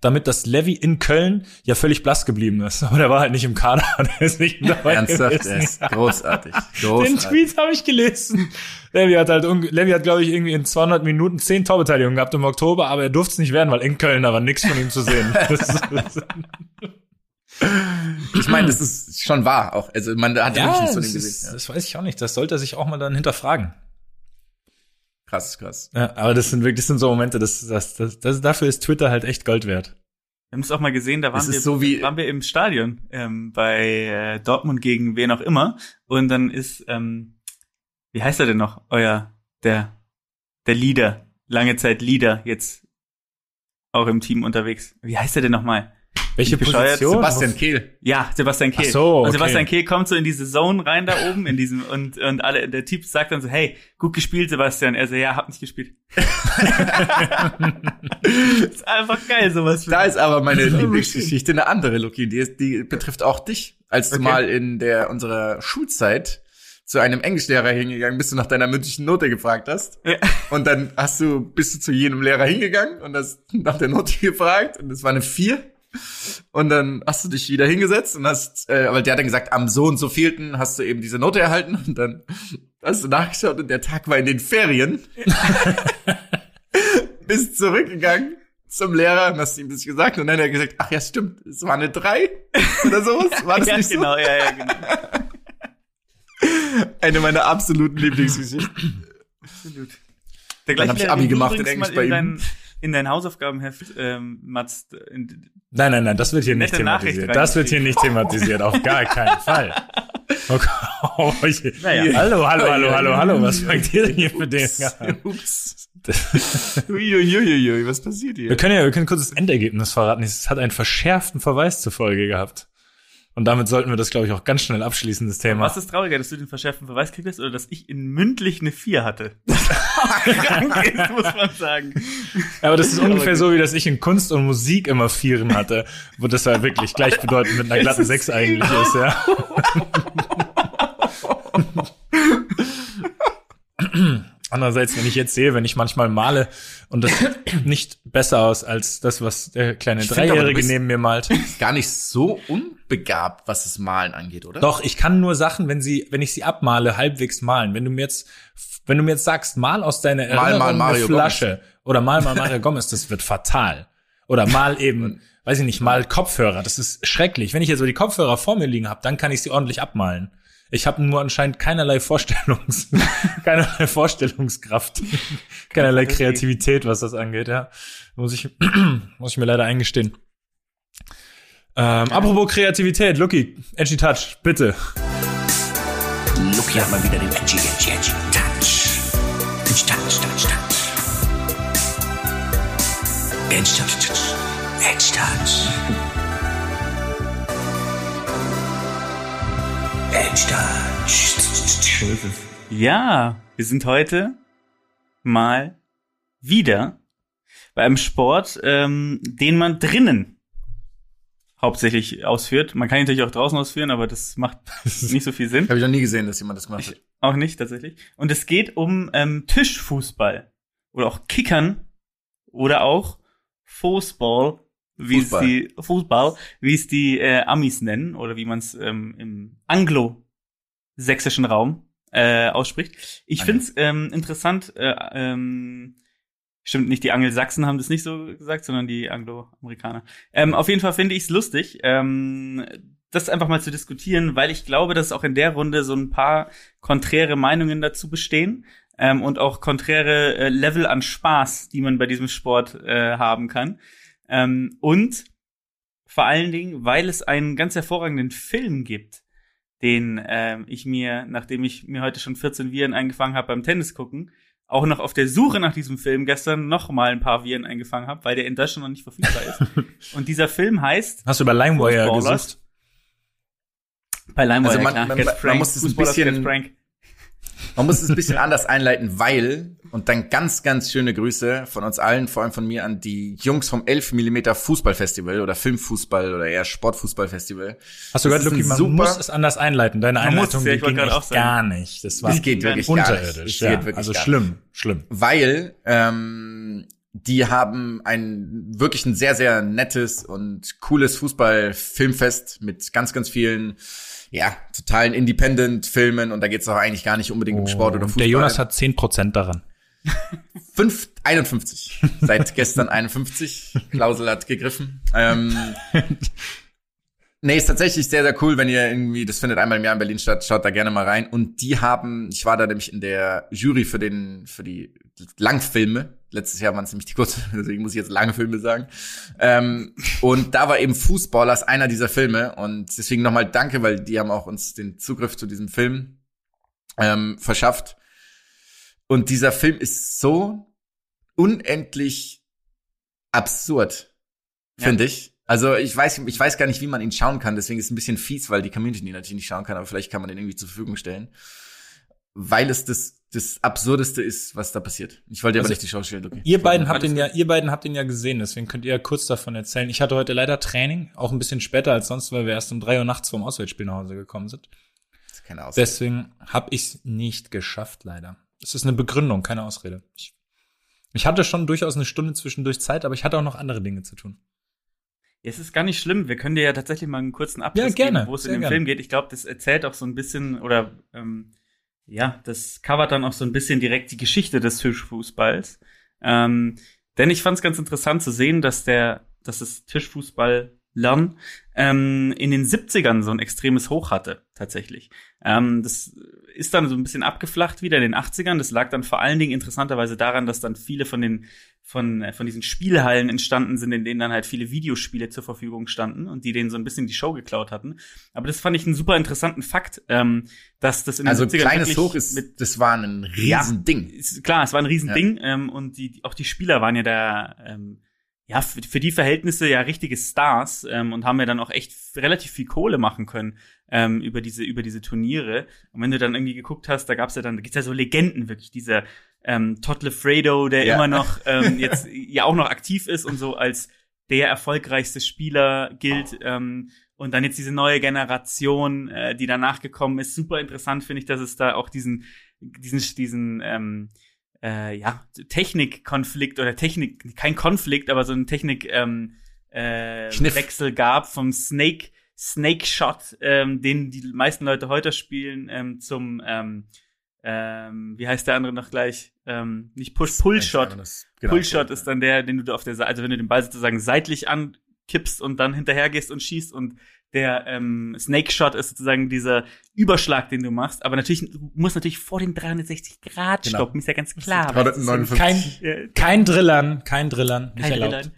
damit das Levy in Köln ja völlig blass geblieben ist. [LAUGHS] Aber der war halt nicht im Kader. Der ist nicht dabei Ernsthaft, gewesen. ist großartig. Den großartig. Tweet habe ich gelesen. Levy hat halt, Levy hat, glaube ich, irgendwie in 200 Minuten 10 Torbeteiligungen gehabt im Oktober, aber er durfte es nicht werden, weil in Köln da war nichts von ihm zu sehen. [LAUGHS] Das ist- Ich meine, das ist schon wahr auch. Also man hat ja, wirklich nicht so den ist, gesehen. Ja. das weiß ich auch nicht. Das sollte er sich auch mal dann hinterfragen. Krass, krass. Ja, aber das sind wirklich das sind so Momente, das, das, das, das, dafür ist Twitter halt echt Gold wert. Wir haben es auch mal gesehen, da waren wir, ist so wie- waren wir im Stadion ähm, bei äh, Dortmund gegen wen auch immer und dann ist, ähm, wie heißt er denn noch, euer, der, der Leader, lange Zeit Leader, jetzt auch im Team unterwegs. Wie heißt er denn nochmal? Welche? Position? Sebastian Kehl. Ja, Sebastian Kehl. Ach so, Und okay. Sebastian Kehl kommt so in diese Zone rein da oben, in diesem, und, und alle, der Typ sagt dann so, hey, gut gespielt, Sebastian. Er so, ja, hab nicht gespielt. [LAUGHS] ist einfach geil, sowas. Da ist aber meine [LAUGHS] Lieblingsgeschichte eine andere, Luki. Die, ist, die betrifft auch dich. Als du Okay. mal in der unserer Schulzeit zu einem Englischlehrer hingegangen bist und nach deiner mündlichen Note gefragt hast. Ja. Und dann hast du, bist du zu jedem Lehrer hingegangen und hast nach der Note [LAUGHS] gefragt und es war eine vier. Und dann hast du dich wieder hingesetzt und hast, äh, aber der hat dann gesagt, am so und so vielten hast du eben diese Note erhalten und dann hast du nachgeschaut und der Tag war in den Ferien. [LAUGHS] bist zurückgegangen zum Lehrer und hast ihm das gesagt und dann hat er gesagt, ach ja, stimmt, es war eine drei oder sowas. [LAUGHS] War das ja, nicht so? genau, ja, ja, genau. [LAUGHS] Eine meiner absoluten Lieblingsgeschichten. Absolut. Der Dann hab ich Abi gemacht in Englisch bei dein, in dein Hausaufgabenheft, ähm, Mats, in, Nein, nein, nein, das wird hier nicht Nette thematisiert. Das wird hier nicht thematisiert, auf gar keinen Fall. [LAUGHS] Oh, oh. Naja. Hallo, hallo, hallo, hallo, hallo, was fangt ihr denn hier für den an? Ups. [LAUGHS] Uiuiuiui, was passiert Wir hier? können ja, wir können kurz das Endergebnis verraten. Es hat einen verschärften Verweis zur Folge gehabt. Und damit sollten wir das, glaube ich, auch ganz schnell abschließen, das Thema. was ist trauriger, dass du den verschärften Verweis kriegst oder dass ich in mündlich eine 4 hatte? [LAUGHS] Krank ist, muss man sagen. Aber das ist ungefähr so, wie dass ich in Kunst und Musik immer Vieren hatte, wo das ja wirklich gleichbedeutend mit einer glatten Sechs eigentlich ist, ja. Andererseits, wenn ich jetzt sehe, wenn ich manchmal male und das sieht [COUGHS] nicht besser aus als das, was der kleine Ich find Dreijährige bist- neben mir malt. Gar nicht so unbegabt, was das Malen angeht, oder? Doch, ich kann nur Sachen, wenn sie, wenn ich sie abmale, halbwegs malen. Wenn du mir jetzt, wenn du mir jetzt sagst, mal aus deiner Mal, Erinnerung mal Mario eine Flasche oder mal mal Mario Gomez, das wird fatal. Oder mal eben, weiß ich nicht, mal Kopfhörer, das ist schrecklich. Wenn ich jetzt so die Kopfhörer vor mir liegen habe, dann kann ich sie ordentlich abmalen. Ich habe nur anscheinend keinerlei Vorstellungs, [LAUGHS] keinerlei Vorstellungskraft, keinerlei Kreativität, was das angeht. Ja, muss ich, [CLEARS THROAT] muss ich mir leider eingestehen. Ähm, apropos Kreativität, Lucky, Edgy Touch, bitte. Lucky hat mal wieder den Edgy, Edgy, Edgy Touch. Edgy Touch, Touch, Touch. Edgy Touch, Touch. Edgy Touch. Touch. Ja, wir sind heute mal wieder bei einem Sport, ähm, den man drinnen hauptsächlich ausführt. Man kann ihn natürlich auch draußen ausführen, aber das macht [LAUGHS] nicht so viel Sinn. Habe ich noch nie gesehen, dass jemand das gemacht hat. Auch nicht tatsächlich. Und es geht um ähm, Tischfußball oder auch Kickern oder auch Fußball, wie Fußball. es die Fußball, wie es die äh, Amis nennen oder wie man es ähm, im anglo-sächsischen Raum äh, ausspricht. Ich ja. find's ähm, interessant. Äh, ähm, stimmt nicht, die Angelsachsen haben das nicht so gesagt, sondern die Anglo-Amerikaner. Ähm, auf jeden Fall finde ich es lustig. Ähm, das einfach mal zu diskutieren, weil ich glaube, dass auch in der Runde so ein paar konträre Meinungen dazu bestehen ähm, und auch konträre äh, Level an Spaß, die man bei diesem Sport äh, haben kann. Ähm, und vor allen Dingen, weil es einen ganz hervorragenden Film gibt, den ähm, ich mir, nachdem ich mir heute schon 14 Viren eingefangen habe beim Tennis gucken, auch noch auf der Suche nach diesem Film gestern noch mal ein paar Viren eingefangen habe, weil der in Deutschland noch nicht verfügbar ist. [LAUGHS] und dieser Film heißt Hast du über LimeWire gesucht? Bei LimeWire, Also man- klar. man- man pranked. muss es ein bisschen-. Man muss es ein bisschen anders einleiten, weil, und dann ganz, ganz schöne Grüße von uns allen, vor allem von mir an die Jungs vom 11 mm Fußballfestival oder Filmfußball oder eher Sportfußballfestival. Hast du Das gehört, Luki, man super- muss es anders einleiten. Deine Man muss Einleitung es, ja, die ich wollte ging gerade echt gar nicht. Das war Das geht wirklich gar nicht. unterirdisch. Ja. geht wirklich also gar schlimm, schlimm. weil ähm, die haben ein wirklich ein sehr, sehr nettes und cooles Fußball-Filmfest mit ganz, ganz vielen, ja, totalen Independent-Filmen und da geht es auch eigentlich gar nicht unbedingt um Sport oder Und Fußball. Der Jonas hat 10% daran. Fünf, 51. Seit gestern 51. Klausel hat gegriffen. Ähm, Nee, ist tatsächlich sehr, sehr cool, wenn ihr irgendwie, das findet einmal im Jahr in Berlin statt, schaut da gerne mal rein. Und die haben, ich war da nämlich in der Jury für den, für die Langfilme. Letztes Jahr waren es nämlich die kurzen, deswegen muss ich jetzt lange Filme sagen. Ähm, und da war eben Fußballers einer dieser Filme. Und deswegen nochmal danke, weil die haben auch uns den Zugriff zu diesem Film ähm, verschafft. Und dieser Film ist so unendlich absurd, Ja. finde ich. Also ich weiß, ich weiß gar nicht, wie man ihn schauen kann. Deswegen ist es ein bisschen fies, weil die Community ihn natürlich nicht schauen kann. Aber vielleicht kann man den irgendwie zur Verfügung stellen, weil es das das absurdeste ist, was da passiert. Ich wollte aber Also, nicht die Schauspieler Luki. Ihr beiden habt ihn ja, ihr beiden habt ihn ja gesehen, deswegen könnt ihr ja kurz davon erzählen. Ich hatte heute leider Training, auch ein bisschen später als sonst, weil wir erst um drei Uhr nachts vom Auswärtsspiel nach Hause gekommen sind. Das ist keine Ausrede. Deswegen habe ich es nicht geschafft, leider. Es ist eine Begründung, keine Ausrede. Ich, ich hatte schon durchaus eine Stunde zwischendurch Zeit, aber ich hatte auch noch andere Dinge zu tun. Es ist gar nicht schlimm. Wir können dir ja tatsächlich mal einen kurzen Abriss Ja, gerne, geben, wo es in dem gerne. Film geht. Ich glaube, das erzählt auch so ein bisschen oder ähm, ja, das covert dann auch so ein bisschen direkt die Geschichte des Tischfußballs. Ähm, denn ich fand es ganz interessant zu sehen, dass der, dass das Tischfußball Lernen ähm, in den 70ern so ein extremes Hoch hatte, tatsächlich. Ähm, das ist dann so ein bisschen abgeflacht wieder in den 80ern. Das lag dann vor allen Dingen interessanterweise daran, dass dann viele von den von, äh, von diesen Spielhallen entstanden sind, in denen dann halt viele Videospiele zur Verfügung standen und die denen so ein bisschen die Show geklaut hatten. Aber das fand ich einen super interessanten Fakt, ähm, dass das in den Also 70ern kleines Hoch ist, mit das war ein Riesending. ist, klar, es war ein Riesending ähm, und die, die- auch die Spieler waren ja da, ähm, ja, für, für die Verhältnisse ja richtige Stars ähm, und haben ja dann auch echt relativ viel Kohle machen können ähm, über diese über diese Turniere. Und wenn du dann irgendwie geguckt hast, da gab's ja dann, da gibt's ja so Legenden wirklich, dieser ähm, Todd Lefredo, der Ja. immer noch ähm, [LAUGHS] jetzt ja auch noch aktiv ist und so als der erfolgreichste Spieler gilt. Ähm, und dann jetzt diese neue Generation, äh, die danach gekommen ist. Super interessant finde ich, dass es da auch diesen, diesen, diesen, ähm, äh, ja, Technikkonflikt oder Technik, kein Konflikt, aber so ein Technik, ähm, äh, Schniff. Wechsel gab vom Snake, Snake Shot, ähm, den die meisten Leute heute spielen, ähm, zum, ähm, ähm, wie heißt der andere noch gleich? Ähm, nicht Push, Pull Shot. Genau. Pullshot ist dann der, den du auf der Seite, also wenn du den Ball sozusagen seitlich ankippst und dann hinterher gehst und schießt und der ähm, Snake Shot ist sozusagen dieser Überschlag, den du machst. Aber natürlich, du musst natürlich vor den 360 Grad Genau. stoppen, ist ja ganz klar. Gerade weil es ist 59. Kein, äh, kein Drillern, kein Drillern, nicht kein erlaubt. Airline.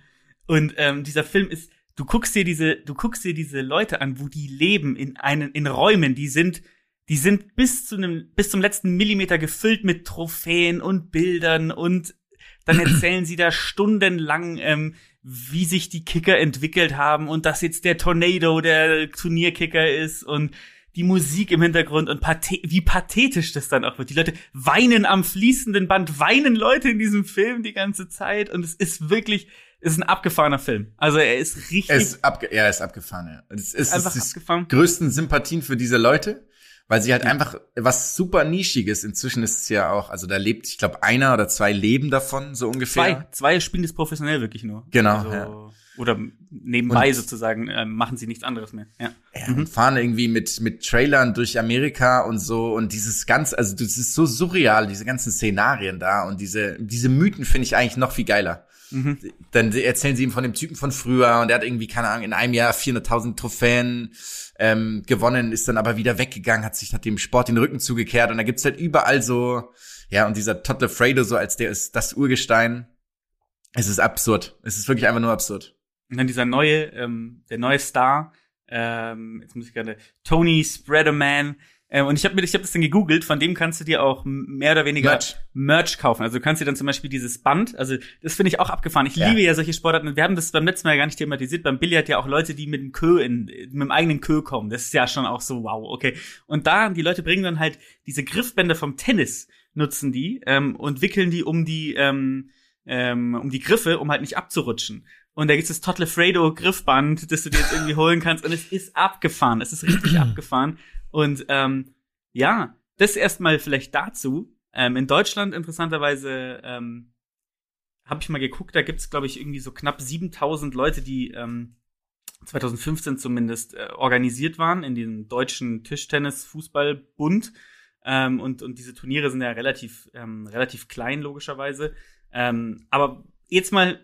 Und ähm, dieser Film ist, du guckst dir diese, du guckst dir diese Leute an, wo die leben in einen, in Räumen, die sind, die sind bis zu einem, bis zum letzten Millimeter gefüllt mit Trophäen und Bildern und dann [CLEARS THROAT] erzählen sie da stundenlang, ähm, wie sich die Kicker entwickelt haben und dass jetzt der Tornado der Turnierkicker ist und die Musik im Hintergrund und pathe wie pathetisch das dann auch wird. Die Leute weinen am fließenden Band, weinen Leute in diesem Film die ganze Zeit und es ist wirklich, es ist ein abgefahrener Film. Also er ist richtig Er ist, abge er ist abgefahren, ja. Es ist, einfach es ist abgefahren. größten Sympathien für diese Leute, weil sie halt einfach was super nischiges. Inzwischen ist es ja auch, also da lebt, ich glaube, einer oder zwei leben davon, so ungefähr. Zwei, zwei spielen das professionell wirklich nur. Genau, Also, ja. Oder nebenbei Und- sozusagen ähm, machen sie nichts anderes mehr. Ja. Ja, und fahren irgendwie mit, mit Trailern durch Amerika und so und dieses ganz, also das ist so surreal, diese ganzen Szenarien da und diese, diese Mythen finde ich eigentlich noch viel geiler. Mhm. Dann erzählen sie ihm von dem Typen von früher und der hat irgendwie, keine Ahnung, in einem Jahr 400.000 Trophäen ähm, gewonnen, ist dann aber wieder weggegangen, hat sich hat dem Sport den Rücken zugekehrt und da gibt's halt überall so, ja, und dieser Todd Lefredo so als der ist das Urgestein. Es ist absurd. Es ist wirklich einfach nur absurd. Und dann dieser neue, ähm, der neue Star, ähm, jetzt muss ich gerade, Tony Spreaderman. Ähm, und ich habe mir, ich habe das dann gegoogelt. Von dem kannst du dir auch mehr oder weniger Merch. Merch kaufen. Also du kannst dir dann zum Beispiel dieses Band. Also das finde ich auch abgefahren. Ich Ja. liebe ja solche Sportarten. Wir haben das beim letzten Mal ja gar nicht thematisiert. Beim Billard ja auch Leute, die mit dem Kö in, mit dem eigenen Kö kommen. Das ist ja schon auch so wow. Okay. Und da die Leute bringen dann halt diese Griffbänder vom Tennis nutzen die ähm, und wickeln die um die ähm, ähm, um die Griffe, um halt nicht abzurutschen. Und da gibt's das Todd Lefredo Griffband, das du dir jetzt irgendwie holen kannst. Und es ist abgefahren. Es ist richtig [CLEARS THROAT] abgefahren. Und ähm, ja, das erstmal vielleicht dazu. Ähm, in Deutschland interessanterweise ähm, habe ich mal geguckt, da gibt's glaube ich irgendwie so knapp 7000 Leute, die ähm, 2015 zumindest äh, organisiert waren in dem deutschen Tischtennis-Fußballbund. Ähm, und, und diese Turniere sind ja relativ, ähm, relativ klein, logischerweise. Ähm, aber jetzt mal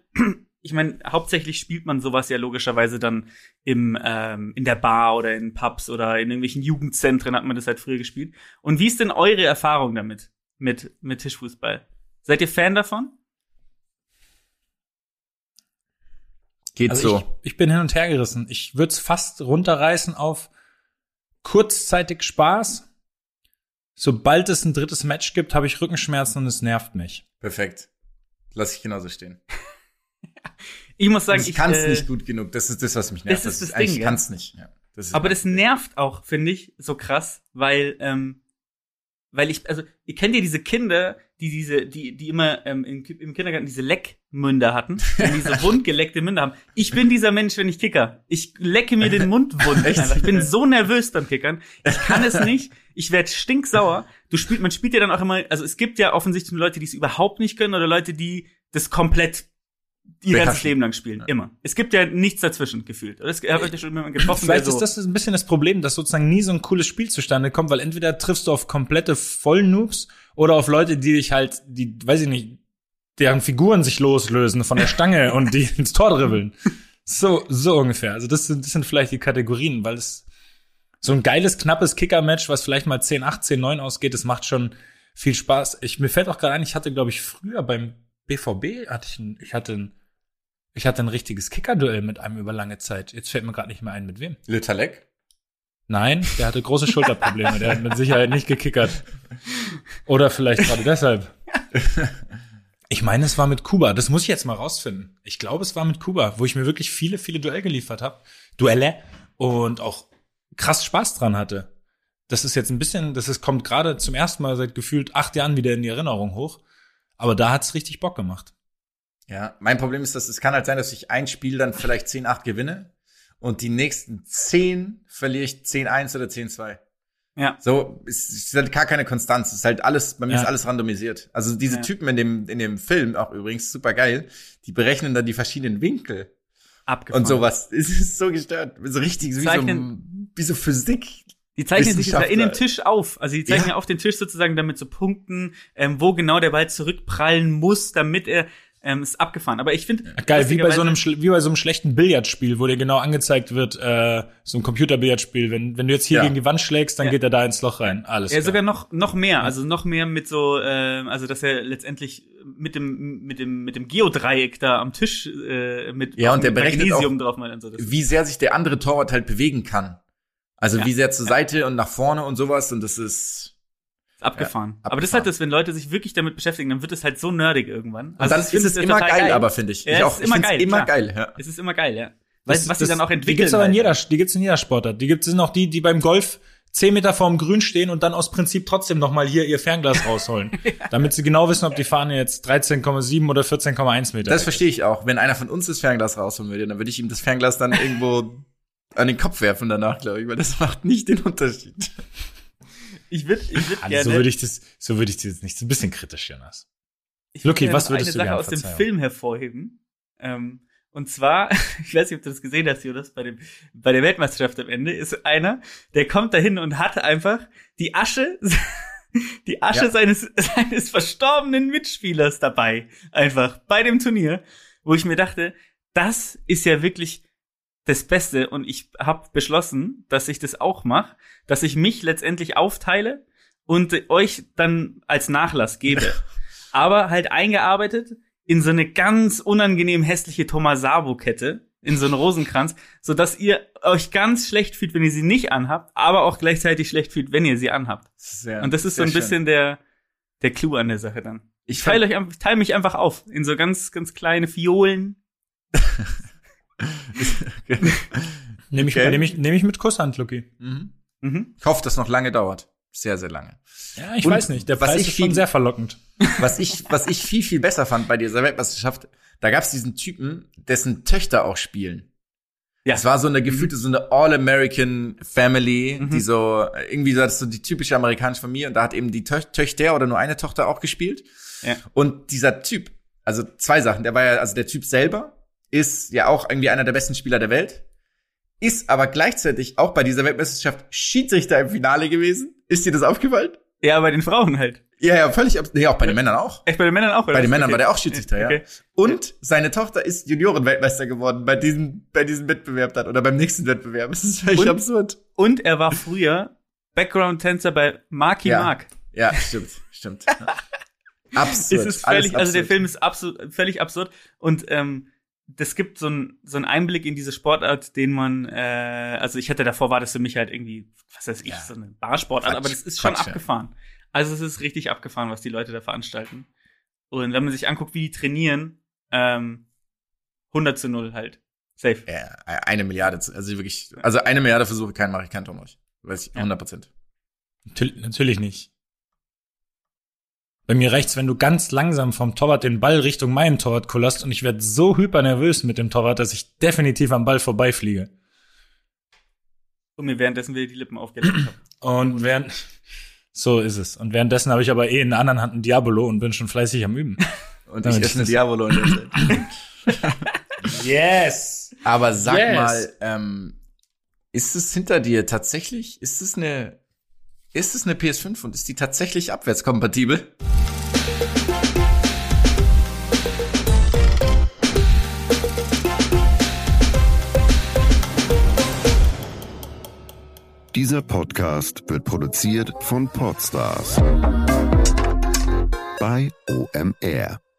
ich meine, hauptsächlich spielt man sowas ja logischerweise dann im ähm, in der Bar oder in Pubs oder in irgendwelchen Jugendzentren hat man das halt früher gespielt. Und wie ist denn eure Erfahrung damit mit mit Tischfußball? Seid ihr Fan davon? Geht Also so. ich, ich bin hin und her gerissen. Ich würde es fast runterreißen auf kurzzeitig Spaß. Sobald es ein drittes Match gibt, habe ich Rückenschmerzen und es nervt mich. Perfekt. Lass ich genauso stehen. Ich muss sagen, ich kann es äh, nicht gut genug. Das ist das, was mich nervt. das ist das eigentlich Ding, ja. kann es nicht. Ja, das Aber das nervt auch, finde ich, so krass, weil, ähm, weil ich, also, ihr kennt ja diese Kinder, die diese, die, die immer ähm, im, im Kindergarten diese Leckmünder hatten, die [LAUGHS] diese wundgeleckte Münder haben. Ich bin dieser Mensch, wenn ich kicker. Ich lecke mir den Mund wund. [LAUGHS] Ich bin so nervös beim Kickern. Ich kann es nicht. Ich werde stinksauer. Du spielt, man spielt ja dann auch immer, also es gibt ja offensichtlich Leute, die es überhaupt nicht können oder Leute, die das komplett ihr ganzes. Leben lang spielen. Immer. Es gibt ja nichts dazwischen gefühlt. Oder es habt euch ja schon jemanden getroffen, Vielleicht so, ist das ein bisschen das Problem, dass sozusagen nie so ein cooles Spiel zustande kommt, weil entweder triffst du auf komplette Vollnoobs oder auf Leute, die dich halt, die, weiß ich nicht, deren Figuren sich loslösen von der Stange [LAUGHS] und die ins Tor dribbeln. So, so ungefähr. Also das sind, das sind vielleicht die Kategorien, weil es so ein geiles, knappes Kicker-Match, was vielleicht mal 10-8, 10-9 ausgeht, das macht schon viel Spaß. Ich, mir fällt auch gerade ein, ich hatte, glaube ich, früher beim BVB hatte ich ein, ich hatte ein, ich hatte ein richtiges Kicker-Duell mit einem über lange Zeit. Jetzt fällt mir gerade nicht mehr ein, mit wem. Lütterleck? Nein, der hatte große Schulterprobleme. Der hat mit Sicherheit nicht gekickert. Oder vielleicht gerade deshalb. Ich meine, es war mit Kuba. Das muss ich jetzt mal rausfinden. Ich glaube, es war mit Kuba, wo ich mir wirklich viele, viele Duell geliefert habe. Duelle. Und auch krass Spaß dran hatte. Das ist jetzt ein bisschen, das ist, kommt gerade zum ersten Mal seit gefühlt acht Jahren wieder in die Erinnerung hoch. Aber da hat's richtig Bock gemacht. Ja, mein Problem ist, dass es kann halt sein, dass ich ein Spiel dann vielleicht 10-8 gewinne und die nächsten 10 verliere ich 10-1 oder 10-2. ja. So, es ist halt gar keine Konstanz. Es ist halt alles, bei mir Ja. ist alles randomisiert. Also diese Ja. Typen in dem, in dem Film, auch übrigens super geil, die berechnen dann die verschiedenen Winkel Abgefahren. und sowas. [LAUGHS] Es ist so gestört. So richtig, wie so, wie so Physik. Die zeichnen sich ja in Wissenschaftler. Tisch auf. Also die zeichnen Ja. auf den Tisch sozusagen damit so Punkten, ähm, wo genau der Ball zurückprallen muss, damit er ähm, ist abgefahren. Aber ich finde Geil, wie bei so einem, wie bei so einem schlechten Billardspiel, wo dir genau angezeigt wird, äh, so ein Computerbillardspiel. Wenn, wenn du jetzt hier Ja. gegen die Wand schlägst, dann Ja. geht er da ins Loch rein. Alles Ja, klar. sogar noch noch mehr, also noch mehr mit so, ähm, also dass er letztendlich mit dem mit dem mit dem Geodreieck da am Tisch äh, mit Ja, und der berechnet Magnesium auch, drauf mal und so. Wie sehr sich der andere Torwart halt bewegen kann. Also Ja. wie sehr zur Seite und nach vorne und sowas. Und das ist. ist abgefahren. Ja, Aber das ist halt abgefahren. das, wenn Leute sich wirklich damit beschäftigen, dann wird es halt so nerdig irgendwann. Und Also dann ich ist es immer total geil, aber finde ich. Ja, ich es auch, ist immer geil, immer geil, ja. Es ist immer geil, ja. Weil, Das- was das- sie dann auch Die entwickeln. gibt's aber in jeder, die gibt's in jeder Sportart. Die gibt's sind auch die, die beim Golf 10 Meter vorm Grün stehen und dann aus Prinzip trotzdem noch mal hier ihr Fernglas [LAUGHS] rausholen. Damit sie genau wissen, ob die Fahne jetzt 13,7 oder 14,1 Meter Das verstehe ich auch. Wenn einer von uns das Fernglas rausholen würde, dann würde ich ihm das Fernglas dann irgendwo an den Kopf werfen danach, glaube ich, weil das macht nicht den Unterschied. Ich würde ich würd Also gerne. so würde ich das, so würde ich das jetzt nicht. So ein bisschen kritisch, Jonas. Ich gerne was würdest eine du Sache gern aus dem? Film hervorheben. Ähm, und zwar, [LAUGHS] ich weiß nicht, ob du das gesehen hast, Jonas, bei dem, bei der Weltmeisterschaft am Ende ist einer, der kommt dahin und hat einfach die Asche, [LAUGHS] die Asche Ja. seines, seines verstorbenen Mitspielers dabei. Einfach bei dem Turnier, wo ich mir dachte, das ist ja wirklich das Beste und ich habe beschlossen, dass ich das auch mache, dass ich mich letztendlich aufteile und euch dann als Nachlass gebe. [LAUGHS] Aber halt eingearbeitet in so eine ganz unangenehm hässliche Thomas Sabo-Kette, in so einen Rosenkranz, so dass ihr euch ganz schlecht fühlt, wenn ihr sie nicht anhabt, aber auch gleichzeitig schlecht fühlt, wenn ihr sie anhabt. Sehr, Und das ist so ein schön. bisschen der, der Clou an der Sache dann. Ich teile euch, einfach- ich teile mich einfach auf in so ganz, ganz kleine Fiolen. [LAUGHS] [LAUGHS] Nehme ich, Okay. nehme ich, nehme ich mit Kusshand, Luki. Mhm. Mhm. Ich hoffe, dass noch lange dauert. Sehr, sehr lange. Ja, ich Und weiß nicht. Der was Preis ich ist schon viel- sehr verlockend. Was ich, was ich viel, viel besser fand bei dieser Weltmeisterschaft, da gab es diesen Typen, dessen Töchter auch spielen. Ja. Es war so eine gefühlte, so eine All-American Family, Mhm. die so, irgendwie so, das ist so die typische amerikanische Familie und da hat eben die Tö Töchter oder nur eine Tochter auch gespielt. Ja. Und dieser Typ, also zwei Sachen, der war ja, also der Typ selber ist ja auch irgendwie einer der besten Spieler der Welt, ist aber gleichzeitig auch bei dieser Weltmeisterschaft Schiedsrichter im Finale gewesen. Ist dir das aufgefallen? Ja, bei den Frauen halt. Ja, ja, völlig, abs- ja, auch bei den Männern auch. Echt bei den Männern auch, oder? Bei den Männern Okay. war der auch Schiedsrichter, ja. Okay. Und seine Tochter ist Juniorenweltmeister geworden bei diesem, bei diesem Wettbewerb dann oder beim nächsten Wettbewerb. Es ist völlig Und- absurd. Und er war früher Background-Tänzer bei Marky Ja. Mark. Ja, stimmt, stimmt. [LAUGHS] Absurd. Es ist völlig, also der absurd. Film ist absolut, völlig absurd. Und ähm, das gibt so einen so einen Einblick in diese Sportart, den man, äh, also ich hatte davor war das für mich halt irgendwie, was weiß ich, Ja. so eine Barsportart, Quatsch, aber das ist schon Quatsch, ja. abgefahren. Also es ist richtig abgefahren, was die Leute da veranstalten. Und wenn man sich anguckt, wie die trainieren, ähm, 100 zu 0 halt. Safe. Ja, eine Milliarde, also wirklich, also eine Milliarde Versuche keinen mache ich keinen Tom euch. Weiß ich, Ja. 100 Prozent. Natürlich, natürlich nicht. Bei mir reicht's, wenn du ganz langsam vom Torwart den Ball Richtung meinen Torwart kullerst und ich werde so hypernervös mit dem Torwart, dass ich definitiv am Ball vorbeifliege. Und mir währenddessen wieder die Lippen aufgelegt habe. Und während, so ist es. Und währenddessen habe ich aber eh in der anderen Hand ein Diabolo und bin schon fleißig am Üben. [LAUGHS] Und ich esse ist- Diavolo in der Zeit. [LAUGHS] Yes! Aber sag Yes. mal, ähm, ist es hinter dir tatsächlich, ist es eine, ist es eine PS5 und ist die tatsächlich abwärtskompatibel? Dieser Podcast wird produziert von Podstars bei OMR.